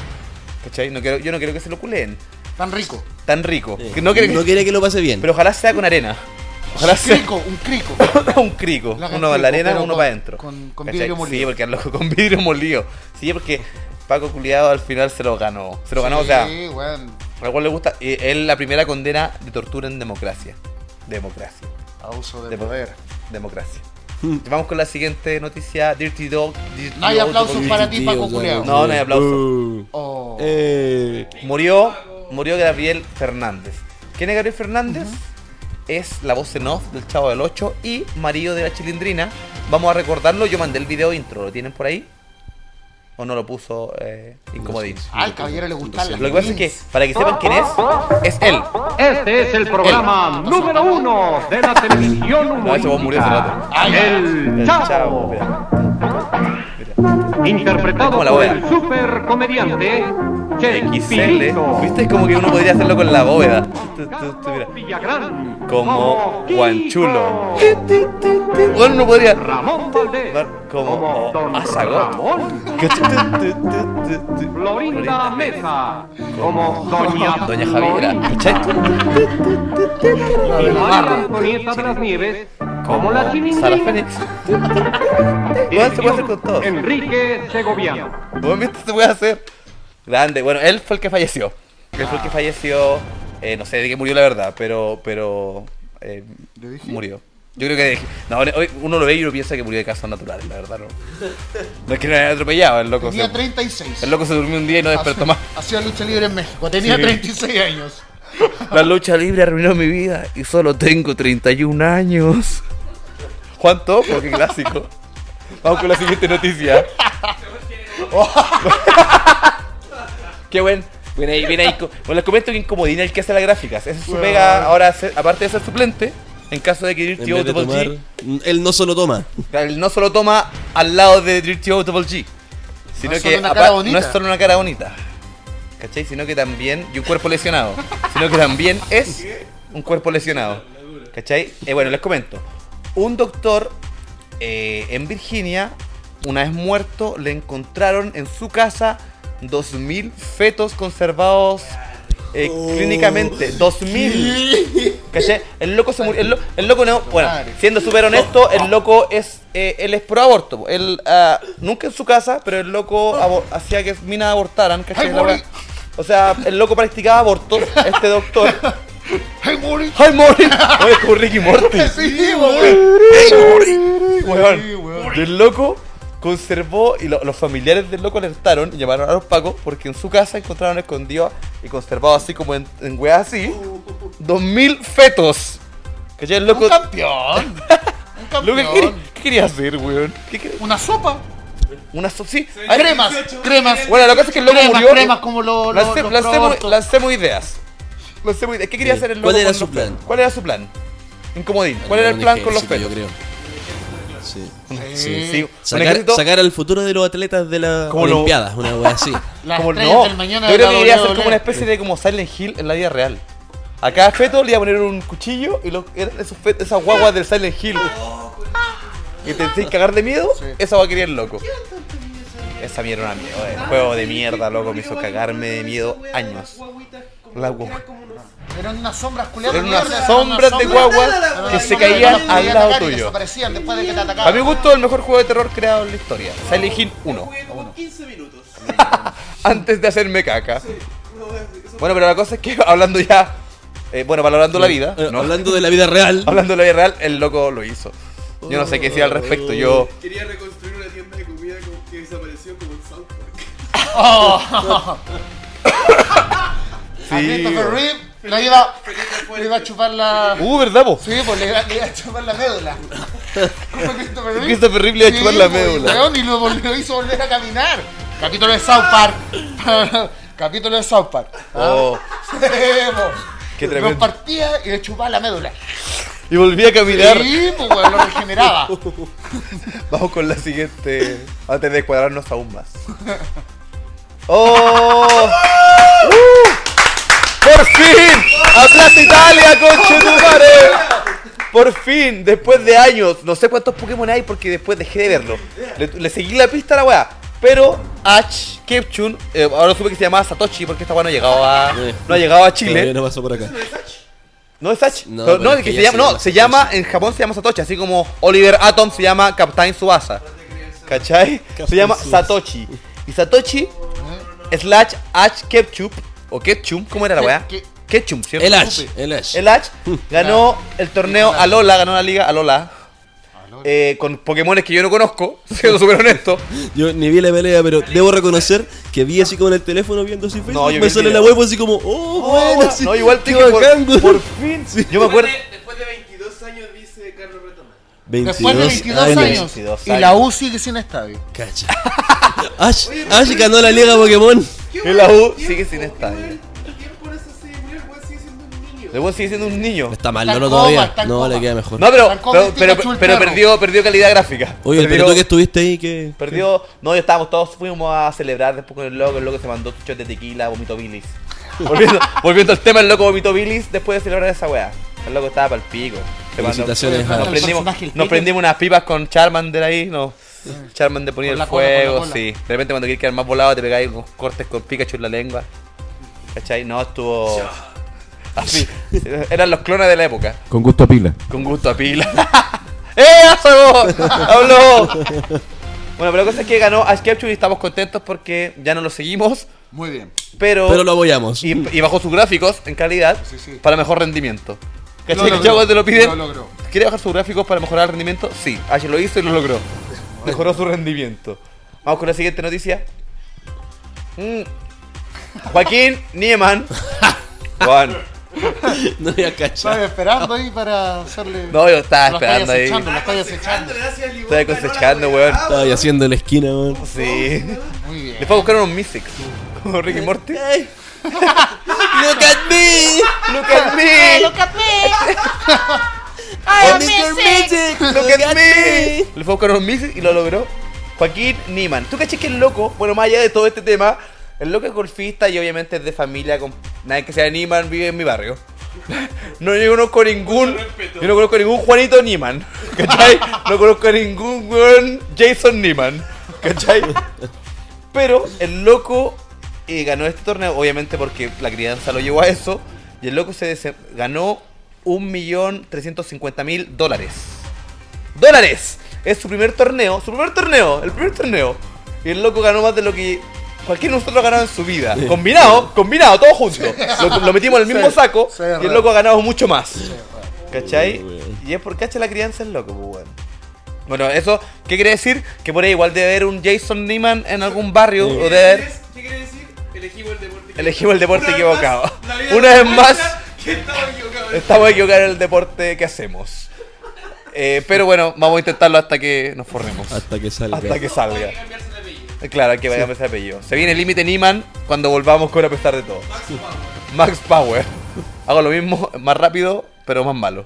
¿Cachai? No quiero, yo no quiero que se lo culen. Tan rico. Tan rico. Que no, quiere, No quiere que lo pase bien. Pero ojalá sea con arena. Ojalá Un sea crico, un crico. *laughs* un crico. Hagan Uno en la arena, uno con- para adentro. con- vidrio molido. Sí, porque con vidrio molido. Sí, porque Paco Culiado al final se lo ganó. Se lo ganó, o sea, Sí, al cual le gusta. eh, Es la primera condena de tortura en democracia. Democracia. Abuso de Demo- poder. Democracia. Vamos con la siguiente noticia: Dirty Dog. Dirty No hay aplausos para ti. Paco Culeado. No, no hay aplausos. Uh. Oh. Eh, murió, murió Gabriel Fernández. ¿Quién es Gabriel Fernández? Es la voz en off del Chavo del 8 y marido de la Chilindrina. Vamos a recordarlo. Yo mandé el video intro. ¿Lo tienen por ahí? ¿O no lo puso eh, Incomodín? Ah, al caballero le gustan Lo que pasa es que, para que sepan quién es, es él. Este es el programa número uno de la televisión No, ese vos murió hace rato. El El Chavo. Chavo, mira. Interpretado por el super comediante XL. ¿Viste? Es como que uno podría hacerlo con la bóveda. Como Guanchulo. Bueno, uno podría. Ramón Valdés. Como Azagot. Florinda Mesa. Como Doña Doña Javiera. ¿Cachai? Y María Antonieta de las Nieves. Como la Sara. Fénix. Bueno, se puede hacer con todos. Enrique Segoviano. ¿viste? Se puede hacer. Grande. Bueno, él fue el que falleció. Él fue el que falleció. eh, no sé de qué murió la verdad, pero. pero eh, murió. Yo creo que. No, hoy uno lo ve y uno piensa que murió de causas naturales, la verdad, no. No es que no haya atropellado, el loco. Tenía se- 36. El loco se durmió un día y no despertó más. Hacía lucha libre en México. Tenía Sí. 36 años. *laughs* La lucha libre arruinó mi vida y solo tengo 31 años. Juan Topo, qué clásico. Vamos con la siguiente noticia. *laughs* qué buen. Viene ahí, viene ahí. Bueno, les comento que Incomodina el que hace las gráficas. Esa es su pega ahora, aparte de ser suplente, en caso de que Dirty tomar, G él no solo toma. él no solo toma al lado de Dirty O Double G, sino No es que solo una apa- cara bonita. no es solo una cara bonita, ¿cachai? Sino que también, y un cuerpo lesionado, sino que también es un cuerpo lesionado, ¿cachai? Eh, bueno, les comento. Un doctor eh, en Virginia, una vez muerto, le encontraron en su casa 2.000 fetos conservados eh, clínicamente. 2.000. ¿Cachai? El loco se murió. El, lo- el loco no. Bueno, siendo súper honesto, el loco es. eh, él es pro aborto. Él. ah, nunca en su casa, pero el loco hacía que minas abortaran. wea. O sea, el loco practicaba abortos. Este doctor. *laughs* ¡Hey, Mori! ¡Ay, Mori! Oye, es como Ricky Morty. *laughs* Sí, weón. ¡Hey, Mori! Weón. Y el loco conservó y lo- los familiares del loco alertaron y llamaron a los pacos porque en su casa encontraron escondido y conservado así como en, en weas así 2000 fetos. ¿Cachai? El loco. Un campeón. *laughs* Un Loco, ¿qué, campeón. quería, qué quería hacer, weón? ¿Qué quería- Una sopa. Una so sí. Cremas, cremas. Bueno, lo que pasa es que el loco cremas, murió. cremas como lo- lo- Lancé- los lancemos, lancemos ideas. ¿Qué quería hacer el loco? ¿Cuál era su plan? fetos? ¿Cuál era su plan? Incomodín. ¿Cuál era el plan con los fetos? Yo creo. Sí. Sí, sí. Un Sacar, sacar al futuro de los atletas de las Como lo- Olimpiadas, una wea así. *laughs* Las Como no, del mañana yo creo que quería hacer WWE. como una especie de como Silent Hill en la vida real. A cada feto le iba a poner un cuchillo y esos fet- esas guaguas del Silent Hill. Y te que cagar de miedo, esa va a querer el loco. Esa mierda era una mierda. El juego de mierda, loco, me hizo cagarme de miedo años. La guagua. Eran unas sombras culiadas. Eran unas mierda, sombras de Eran que se caían al lado tuyo. Desaparecían después de que te A mi gusto, el mejor juego de terror creado en la historia. Silent Hill 1. *laughs* Antes de hacerme caca. Bueno, pero la cosa es que *laughs* hablando ya. eh, bueno, valorando la vida. Eh, ¿no? Hablando de la vida real. Hablando de la vida real, el loco lo hizo. Yo no sé qué decir al respecto. Yo. Quería reconstruir una tienda de comida como que desapareció como en South Park. *laughs* Oh. A Christopher Reeve le iba, le iba a chupar la. Uh, ¿verdad, po? Sí, pues le iba, le iba a chupar la médula. Christopher Reeve. Christopher Reeve le iba a chupar la pues, médula. weón, y lo, vol- lo hizo volver a caminar. Capítulo de South Park. *laughs* Capítulo de South Park. Oh. *laughs* Sí, po. Qué Lo tremendo. partía y le chupaba la médula. Y volví a caminar. Sí, pues weón, lo regeneraba. *laughs* Vamos con la siguiente. Antes de cuadrarnos aún más. ¡Oh! ¡Uh! ¡Por fin! ¡Aplasta Italia, conche tu! Por fin, después de años, no sé cuántos Pokémon hay porque después dejé de verlo. Le, le seguí la pista a la weá. Pero Ash Ketchum, eh, ahora supe que se llamaba Satoshi porque esta weá no ha llegado a, no ha llegado a Chile. Todavía no pasó por acá. ¿No es Ash? No, No, pero no, es es que se se llama, no, llama se llama, en Japón se llama Satoshi, así como Oliver Atom se llama Captain Subasa. ¿Cachai? Se llama. Satoshi. Y Satoshi slash Ash Ketchup, o Ketchum, ¿cómo era la weá? Ketchum, ¿cierto? El Ash, el Ash. El Ash ganó el torneo Alola, ganó la liga Alola. Eh, con Pokémones que yo no conozco, *laughs* siendo súper honesto. Yo ni vi la pelea, pero debo reconocer que vi así como en el teléfono viendo así Facebook. No, yo vi me el sale video. la web así como, oh, bueno, así, no, igual te qué dije por, güey. por fin. Yo me acuerdo. Después de 22 años dice Carlos Retoma. 22 Después de 22 años. años. 22 Y la U sigue sin estadio. Cacha. *laughs* Ash, Ash ganó la liga Pokémon. Y la U sigue sin estadio. El weón sigue siendo un niño. Está mal, Está no en todavía. coma, está en No, coma. le queda mejor. No, pero, pero, el pero, Pikachu el pero perro. perdió, perdió calidad gráfica. Oye, perdió, pero tú que estuviste ahí, que. Perdió. No, ya estábamos todos, fuimos a celebrar después con el loco. El loco se mandó shot de tequila, vomito bilis. *laughs* volviendo, volviendo al tema, el loco vomito bilis después de celebrar esa weá. El loco estaba para el pico. Se mandó- Felicitaciones a- nos, prendimos, personaje el nos pico. prendimos unas pipas con Charmander ahí, no. *laughs* Charmander ponía Con el cola, fuego, cola. sí. De repente cuando quieres quedar más volado te pegáis unos cortes con Pikachu en la lengua. ¿Cachai? No, estuvo. *laughs* Así. Eran los clones de la época. Con gusto a pila. Con gusto a pila. *laughs* ¡Eh! ¡Habló! Bueno, pero la cosa es que ganó Ash Ketchum y estamos contentos porque ya no lo seguimos. Muy bien. Pero, Pero lo apoyamos. y, y bajó sus gráficos en calidad Sí, sí. para mejor rendimiento. Lo ¿Cachai? logró, ¿Cachai cuando te lo piden? lo logró. ¿Quiere bajar sus gráficos para mejorar el rendimiento? Sí, Ash lo hizo y lo logró. Mejoró su rendimiento. Vamos con la siguiente noticia. Mm. Joaquín Nieman. *laughs* Juan. No había cachado. Estaba esperando ahí para hacerle. No, yo estaba Lo esperando ahí. lo acechando. Estoy cosechando, weón. Estaba ahí haciendo la esquina, weón. Sí. Muy bien. Le fue a buscar unos Mystics. Como Ricky Morty. *laughs* Look at me. Look at me. *laughs* Look at me. Oh, I'm missing. Look at me. Le fue a buscar unos Mystics y lo logró. Joaquín Niman. ¿Tú caché que el loco, bueno, más allá de todo este tema, el loco es golfista y obviamente es de familia con. Nadie que sea Niman vive en mi barrio. *laughs* No yo conozco ningún. Yo no conozco ningún Juanito Niman. *laughs* ¿Cachai? No conozco ningún weón Jason Niman. ¿Cachai? Pero el loco eh, ganó este torneo, obviamente porque la crianza lo llevó a eso. Y el loco se ganó 1.350.000 dólares. ¡Dólares! Es su primer torneo, su primer torneo, el primer torneo. Y el loco ganó más de lo que cualquiera de nosotros ha ganado en su vida. Combinado, combinado, todo junto. Lo, lo metimos en el mismo Sí, saco sí, y el loco ha ganado mucho más. ¿Cachai? Y es por cacha la crianza el loco, pues bueno. Bueno, eso, ¿qué quiere decir? Que por ahí igual debe haber un Jason Neiman en algún barrio. O debe haber. ¿Qué quiere decir? Elegimos el deporte. Elegimos el deporte Una vez equivocado. Una vez más, estamos equivocados. estamos equivocados en el deporte que hacemos. Eh, pero bueno, vamos a intentarlo hasta que nos forremos. Hasta que salga. Hasta que salga. Eh, Claro, hay que cambiarse ese apellido. Se viene el límite Niman cuando volvamos con a pesar de todo. Max Power. Hago lo mismo, más rápido, pero más malo.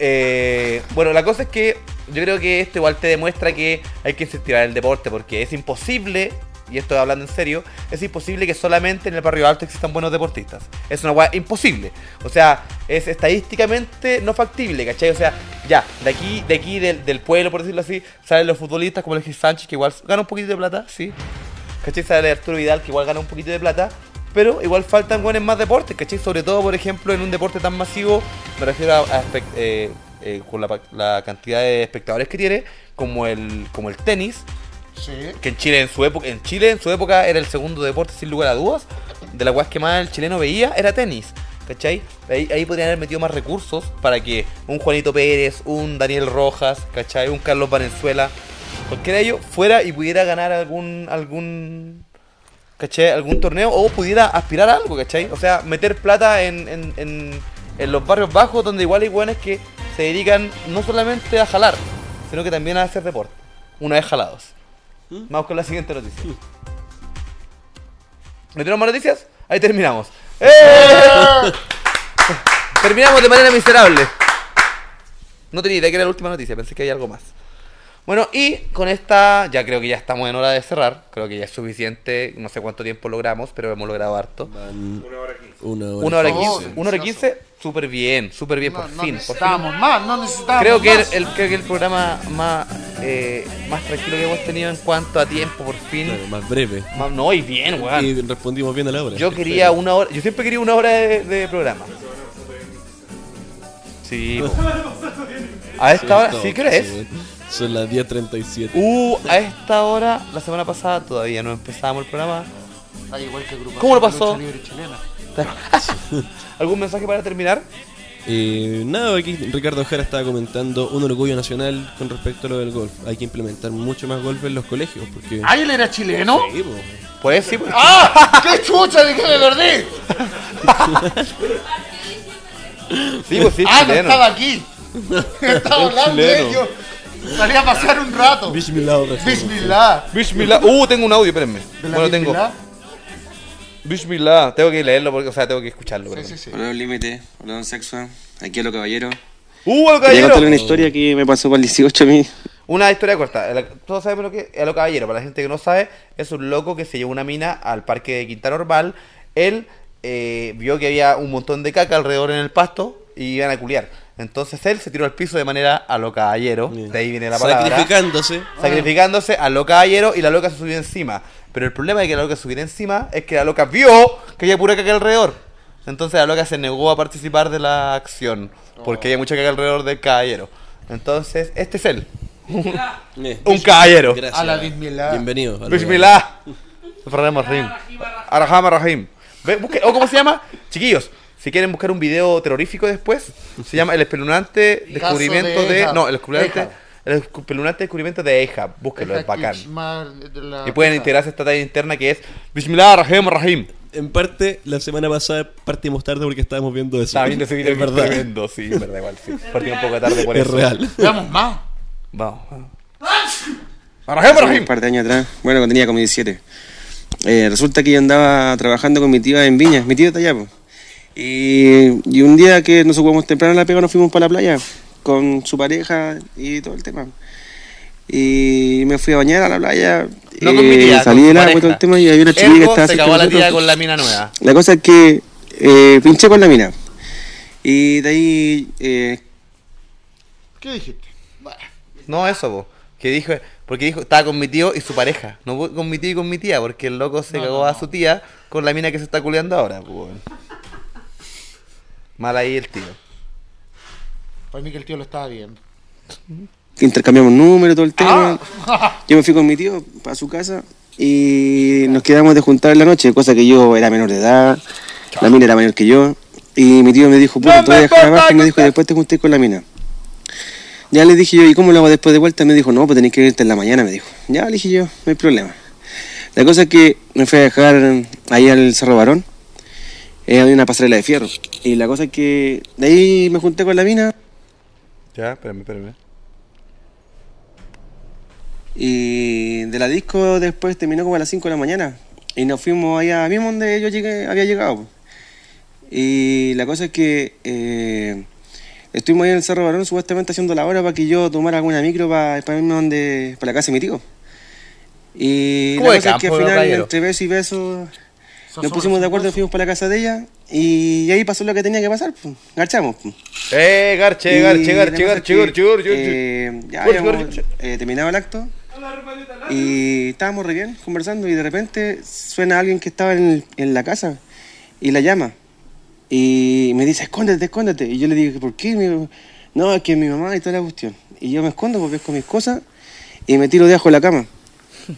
Eh, bueno, la cosa es que yo creo que esto igual te demuestra que hay que incentivar el deporte porque es imposible, y esto hablando en serio, es imposible que solamente en el barrio alto existan buenos deportistas. Es una weá imposible. O sea, es estadísticamente no factible, ¿cachai? O sea, ya, de aquí, de aquí del, del pueblo, por decirlo así, salen los futbolistas como Alexis Sánchez, que igual gana un poquito de plata, sí. ¿Cachai? Sale Arturo Vidal, que igual gana un poquito de plata. Pero igual faltan buenos más deportes, ¿cachai? Sobre todo, por ejemplo, en un deporte tan masivo, me refiero a, a eh, eh, con la, la cantidad de espectadores que tiene, como el, como el tenis, Que en Chile en su época, en Chile en su época era el segundo deporte sin lugar a dudas. De la cual que más el chileno veía era tenis. ¿Cachai? Ahí, ahí podrían haber metido más recursos para que un Juanito Pérez, un Daniel Rojas, ¿cachai? Un Carlos Valenzuela, cualquiera de ellos fuera y pudiera ganar algún algún ¿cachai? algún torneo o pudiera aspirar a algo, ¿cachai? O sea, meter plata en, en, en, en los barrios bajos donde igual hay buenos que se dedican no solamente a jalar, sino que también a hacer deporte. Una vez jalados. Vamos con la siguiente noticia. ¿No tenemos más noticias? Ahí terminamos. ¡Eh! *laughs* terminamos de manera miserable. No tenía idea que era la última noticia, pensé que había algo más. Bueno, y con esta, ya creo que ya estamos en hora de cerrar. Creo que ya es suficiente. No sé cuánto tiempo logramos, pero hemos logrado harto. Una hora Una hora favor, quince. Una hora quince, súper bien, súper bien, No, por no fin. por fin. necesitábamos más, no necesitábamos Creo que el, más. el- creo que el programa más, eh, más tranquilo que hemos tenido en cuanto a tiempo, por fin. Claro, más breve. Más- no, y bien, weón. Y respondimos bien a la hora. Yo quería una hora, yo siempre quería una hora de, de programa. Sí, po. *laughs* A esta hora, sí, ¿qué hora es? Son las 10.37. Uh, a esta hora, la semana pasada todavía no empezábamos el programa. Está igual que el grupo ¿Cómo lo pasó? lucha libre chilena. *laughs* ¿Algún mensaje para terminar? Eh, nada, aquí Ricardo Jara estaba comentando un orgullo nacional con respecto a lo del golf. Hay que implementar mucho más golf en los colegios porque... ¿Ah, él era chileno? Sí, po. Pues sí, pues. ¡Ah! ¡Qué chucha! ¿De qué me perdí? Sí, pues sí, ah, no estaba aquí. *laughs* Estaba Es hablando de chileno. Salí a pasear un rato. Bismillah, Bismillah. Bismillah. Uh, tengo un audio, espérenme. ¿De la Bueno, tengo. Bismillah? Bismillah. Tengo que leerlo, porque, o sea, tengo que escucharlo. perdón. Hola, Don Límite. Hola, Don Sexo. Aquí a lo caballero. ¡Uh, a lo Quería caballero! contarle una historia que me pasó para el 18 a mí. Una historia corta. El- Todos sabemos lo que es a lo caballero. Para la gente que no sabe, es un loco que se llevó una mina al parque de Quinta Normal. Él eh, vio que había un montón de caca alrededor en el pasto y iban a culiar. Entonces él se tiró al piso de manera a lo caballero. De ahí viene la palabra. Sacrificándose. Sacrificándose a lo caballero y la loca se subió encima. Pero el problema de que la loca subiera encima es que la loca vio que había pura caca alrededor. Entonces la loca se negó a participar de la acción. Porque había mucha caca alrededor del caballero. Entonces, este es él. Un caballero. Gracias. A la Bismillah. Bienvenido. al Bismillah. Rahim Rahim. Araham Rahim. Ve, busque- ¿O cómo se llama? Chiquillos, si quieren buscar un video terrorífico después, se llama El espeluznante descubrimiento de de. Ahab. No, el espeluznante. Ahab. El espeluznante descubrimiento de Ehab. Búsquenlo, es bacán. Y pueden integrarse a esta talla interna que es Bismillah Rahim Rahim. En parte, la semana pasada partimos tarde porque estábamos viendo eso. Estaba viendo ese video es verdad. tremendo, sí, es verdad, igual, sí. *laughs* Partí un poco tarde por Es eso. real. Veamos más. Vamos, vamos. *laughs* Hace un par de años atrás, bueno, cuando tenía como 17. Eh, resulta que yo andaba trabajando con mi tía en Viña, mi tío está allá, po. Y, y un día que nos ocupamos temprano en la pega, nos fuimos para la playa con su pareja y todo el tema. Y me fui a bañar a la playa. No eh, con mi tía, salí del agua y todo el tema y había una chiquilla que estaba se de la tía con la mina nueva. La cosa es que eh, pinché con la mina. Y de ahí eh, ¿Qué dijiste? No, eso, po. Que dijo, porque dijo, estaba con mi tío y su pareja. No con mi tío y con mi tía, porque el loco se No, cagó no, a su tía con la mina que se está culeando ahora, pues. Mal ahí el tío. Para mí que el tío lo estaba viendo. intercambiamos números, todo el Ah. tema. *laughs* Yo me fui con mi tío para su casa y nos quedamos de juntar en la noche, cosa que yo era menor de edad, la mina era mayor que yo. Y mi tío me dijo, puta, te voy a dejar abajo y me dijo, y después te junté con la mina. Ya le dije yo, ¿y cómo lo hago después de vuelta? Me dijo, no, pues tenés que irte en la mañana, me dijo. Ya le dije yo, no hay problema. La cosa es que me fui a dejar ahí al Cerro Barón. Eh, había una pasarela de fierro. Y la cosa es que de ahí me junté con la mina Ya, espérame, espérame. Y de la disco después terminó como a las 5 de la mañana. Y nos fuimos allá mismo donde yo llegué, había llegado. Y la cosa es que eh, estuvimos ahí en el Cerro Barón supuestamente haciendo la hora para que yo tomara alguna micro para, para irme donde, para la casa de mi tío. Y ¿Cómo la cosa es que al final, entre beso y beso, nos pusimos de acuerdo y fuimos para la casa de ella. Y ahí pasó lo que tenía que pasar, pues. garchamos. pues. Eh, garche, Y garche, garche, es garche, que, garche, garche, garche. eh, ya habíamos eh, terminado el acto y estábamos re bien conversando y de repente suena alguien que estaba en, en la casa y la llama y me dice, escóndete, escóndete. Y yo le digo, ¿por qué? Me dijo, no, es que es mi mamá y toda la cuestión. Y yo me escondo porque con mis cosas y me tiro debajo de la cama.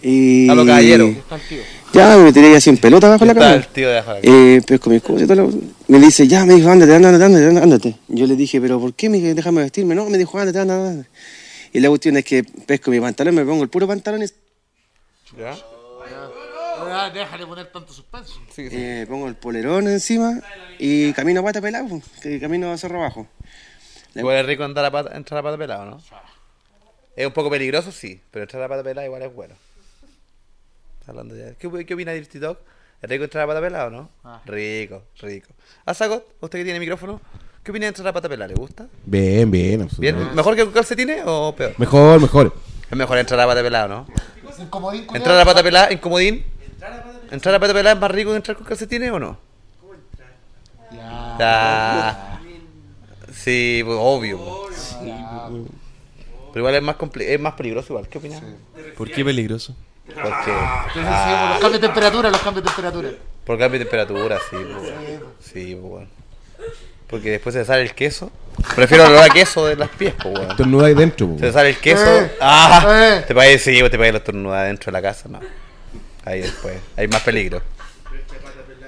Y... A lo caballero. Ya, me tiré así en pelota abajo de la cama. el tío de abajo. Eh, pues con y toda la Me dice, ya, me dijo, ándate, ándate, ándate, ándate. Yo le dije, pero ¿por qué? Me dije, déjame vestirme. No, me dijo, ándate, ándate, ándate. Y la cuestión es que pesco mi pantalón, me pongo el puro pantalón y ¿Ya? Ah, Déjale poner tanto suspenso. eh, pongo el polerón encima y camino a pata pelado, que camino a cerro abajo. Igual es rico andar a pata, entrar a pata pelado, ¿no? Es un poco peligroso, sí, pero entrar a pata pelada igual es bueno. Hablando ya. ¿Qué, qué opina de TikTok? ¿Es rico entrar a pata pelada o no? Ah. Rico, rico. ¿A Sagot? ¿Usted que tiene micrófono? ¿Qué opina de entrar a pata pelada? ¿Le gusta? Bien, bien, ¿Bien? ¿Mejor que con calcetines o peor? Mejor, mejor. Es mejor entrar a pata pelada, ¿no? Culiao. ¿Entrar a pata pelada en comodín? ¿Entrar a pata pelada es más rico que entrar con calcetines o no? Ya. Sí, pues, obvio. pues. Pero igual es más, comple- es más peligroso igual. ¿Qué opinas? ¿Por qué peligroso? Porque... *laughs* Ah. por los cambios de temperatura, los cambios de temperatura. Por cambio de temperatura, sí, pues. Sí, pues, bueno. Porque después se sale el queso. Prefiero el olor a queso de las pies, pues, bueno. Estornuda ahí dentro, po. Se sale el queso. Eh, ¡Ah! eh. Te parece, sí, te parece la estornuda dentro de la casa, no. Ahí después. Hay más peligro.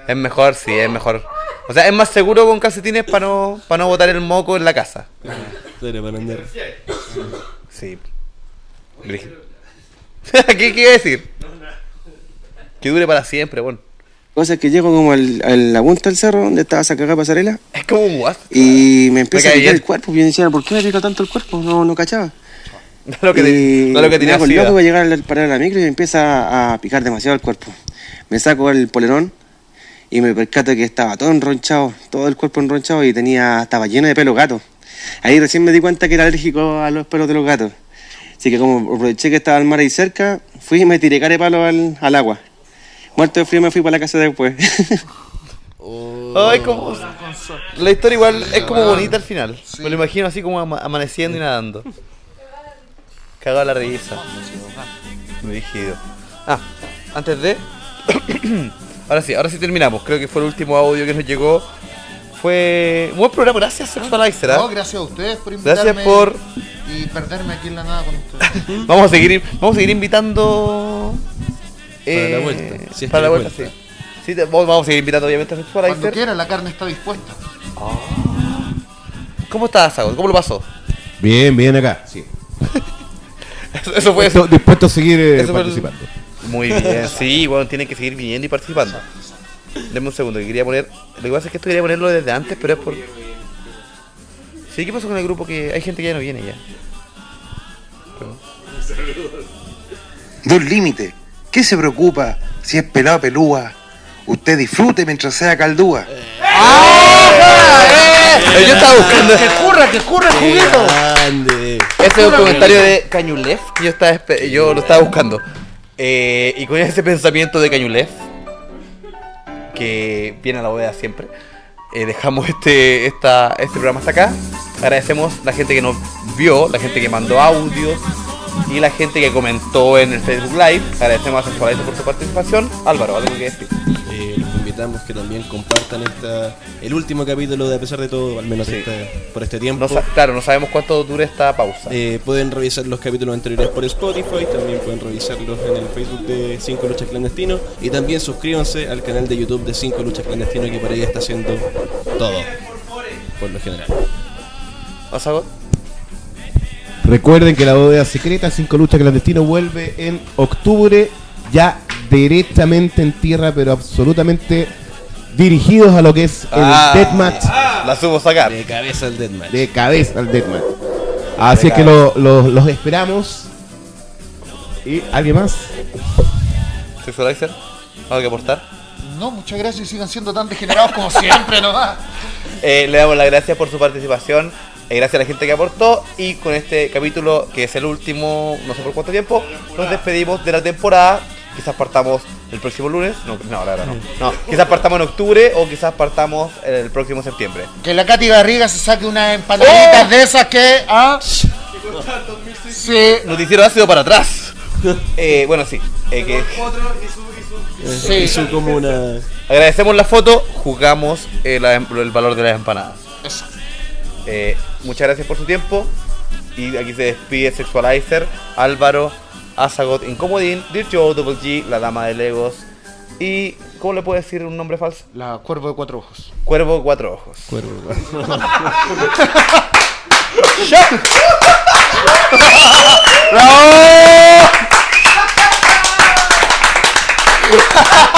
Es mejor, sí, es mejor. O sea, es más seguro con calcetines para no, para no botar el moco en la casa. Dale, para andar. Sí. Brígido. *laughs* ¿Qué, ¿Qué iba a decir? Que dure para siempre, bueno. Cosa es que llego como al, a la punta del cerro donde estaba esa cagada pasarela Es como un guas. y me empieza Me a picar el cuerpo. Y yo decía, ¿por qué me pica tanto el cuerpo? No, no cachaba. *laughs* No lo que, te- no lo que tenía loco, voy a llegar al parar la micro y me empieza a picar demasiado el cuerpo. Me saco el polerón y me percato que estaba todo enronchado, todo el cuerpo enronchado y tenía, estaba lleno de pelo gato. Ahí recién me di cuenta que era alérgico a los pelos de los gatos. Así que como aproveché que estaba el mar ahí cerca, fui y me tiré carepalo al, al agua. Muerto de frío me fui para la casa después. *laughs* Ay, como... La historia igual es como bonita al final. Me lo imagino así como ama- amaneciendo y nadando. Cagado la risa. Rígido. Ah, antes de. *coughs* ahora sí, ahora sí terminamos. Creo que fue el último audio que nos llegó. Fue. Buen programa, gracias Sexualizer. ¿ah? No, gracias a ustedes por invitarme. Gracias por. Y perderme aquí en la nada con ustedes. *laughs* Vamos a seguir, vamos a seguir invitando. Para la eh, vuelta, si es para que la hay vuelta, vuelta. sí. Sí, te- vamos a seguir invitando obviamente a Cuando Sexualizer. quiera, la carne está dispuesta. ¿Cómo estás, Sago? ¿Cómo lo pasó? Bien, bien acá. Sí. Eso, *laughs* eso fue Dispuesto, dispuesto a seguir eh, Eso el- participando. Muy bien, sí, bueno, tienen que seguir viniendo y participando. Deme un segundo, que quería poner. Lo que pasa es que esto quería ponerlo desde antes, pero es por. Sí, ¿qué pasó con el grupo? Que hay gente que ya no viene ya. Dos límites. ¿Qué se preocupa si es pelado pelúa? Usted disfrute mientras sea caldúa. Eh, yo estaba buscando. Que curra, que curra el juguito. Grande. Ese es un comentario de Cañulef que yo, estaba, yo lo estaba buscando. Eh, y con ese pensamiento de Cañulef, que viene a la bóveda siempre, eh, dejamos este, esta, este programa hasta acá. Agradecemos la gente que nos vio, la gente que mandó audios y la gente que comentó en el Facebook Live. Agradecemos a Sensualito por su participación. Álvaro, ¿algo decir? Invitamos que también compartan esta, el último capítulo de A pesar de todo, al menos este- por este tiempo. No claro, no sabemos cuánto dure esta pausa. Eh, pueden revisar los capítulos anteriores por Spotify, también pueden revisarlos en el Facebook de 5 Luchas Clandestinos y también suscríbanse al canal de YouTube de 5 Luchas Clandestinos que por ahí está haciendo todo, por lo general. ¿Asagot? Recuerden que la bóveda secreta 5 luchas clandestino vuelve en octubre, ya directamente en tierra, pero absolutamente dirigidos a lo que es el Ah, deathmatch. La supo sacar. De cabeza al deathmatch. De cabeza al deathmatch. Así De que lo- lo- los esperamos. ¿Y alguien más? ¿Sexualizer? ¿Algo que aportar? No, muchas gracias y sigan siendo tan degenerados como siempre nomás. *laughs* Eh, le damos las gracias por su participación. eh, gracias a la gente que aportó. Y con este capítulo, que es el último, no sé por cuánto tiempo, nos despedimos de la temporada. Quizás partamos el próximo lunes. No, no, la verdad no. No, quizás partamos en octubre o quizás partamos el próximo septiembre. Que la Katy Barriga se saque unas empanaditas ¡Oh! de esas que. Ah, sí. Noticiero ácido para atrás. *laughs* Eh, bueno, sí. eh, que- Sí. Hizo como una... Agradecemos la foto, jugamos eh, la- el valor de las empanadas. Eh, muchas gracias por su tiempo. Y aquí se despide Sexualizer, Álvaro, Azagoth, Incomodín, Dirtyo, Double G, la dama de Legos y. ¿Cómo le puedo decir un nombre falso? La Cuervo de Cuatro Ojos. Cuervo de Cuatro Ojos. Cuervo de Cuatro Ojos. *laughs* *laughs*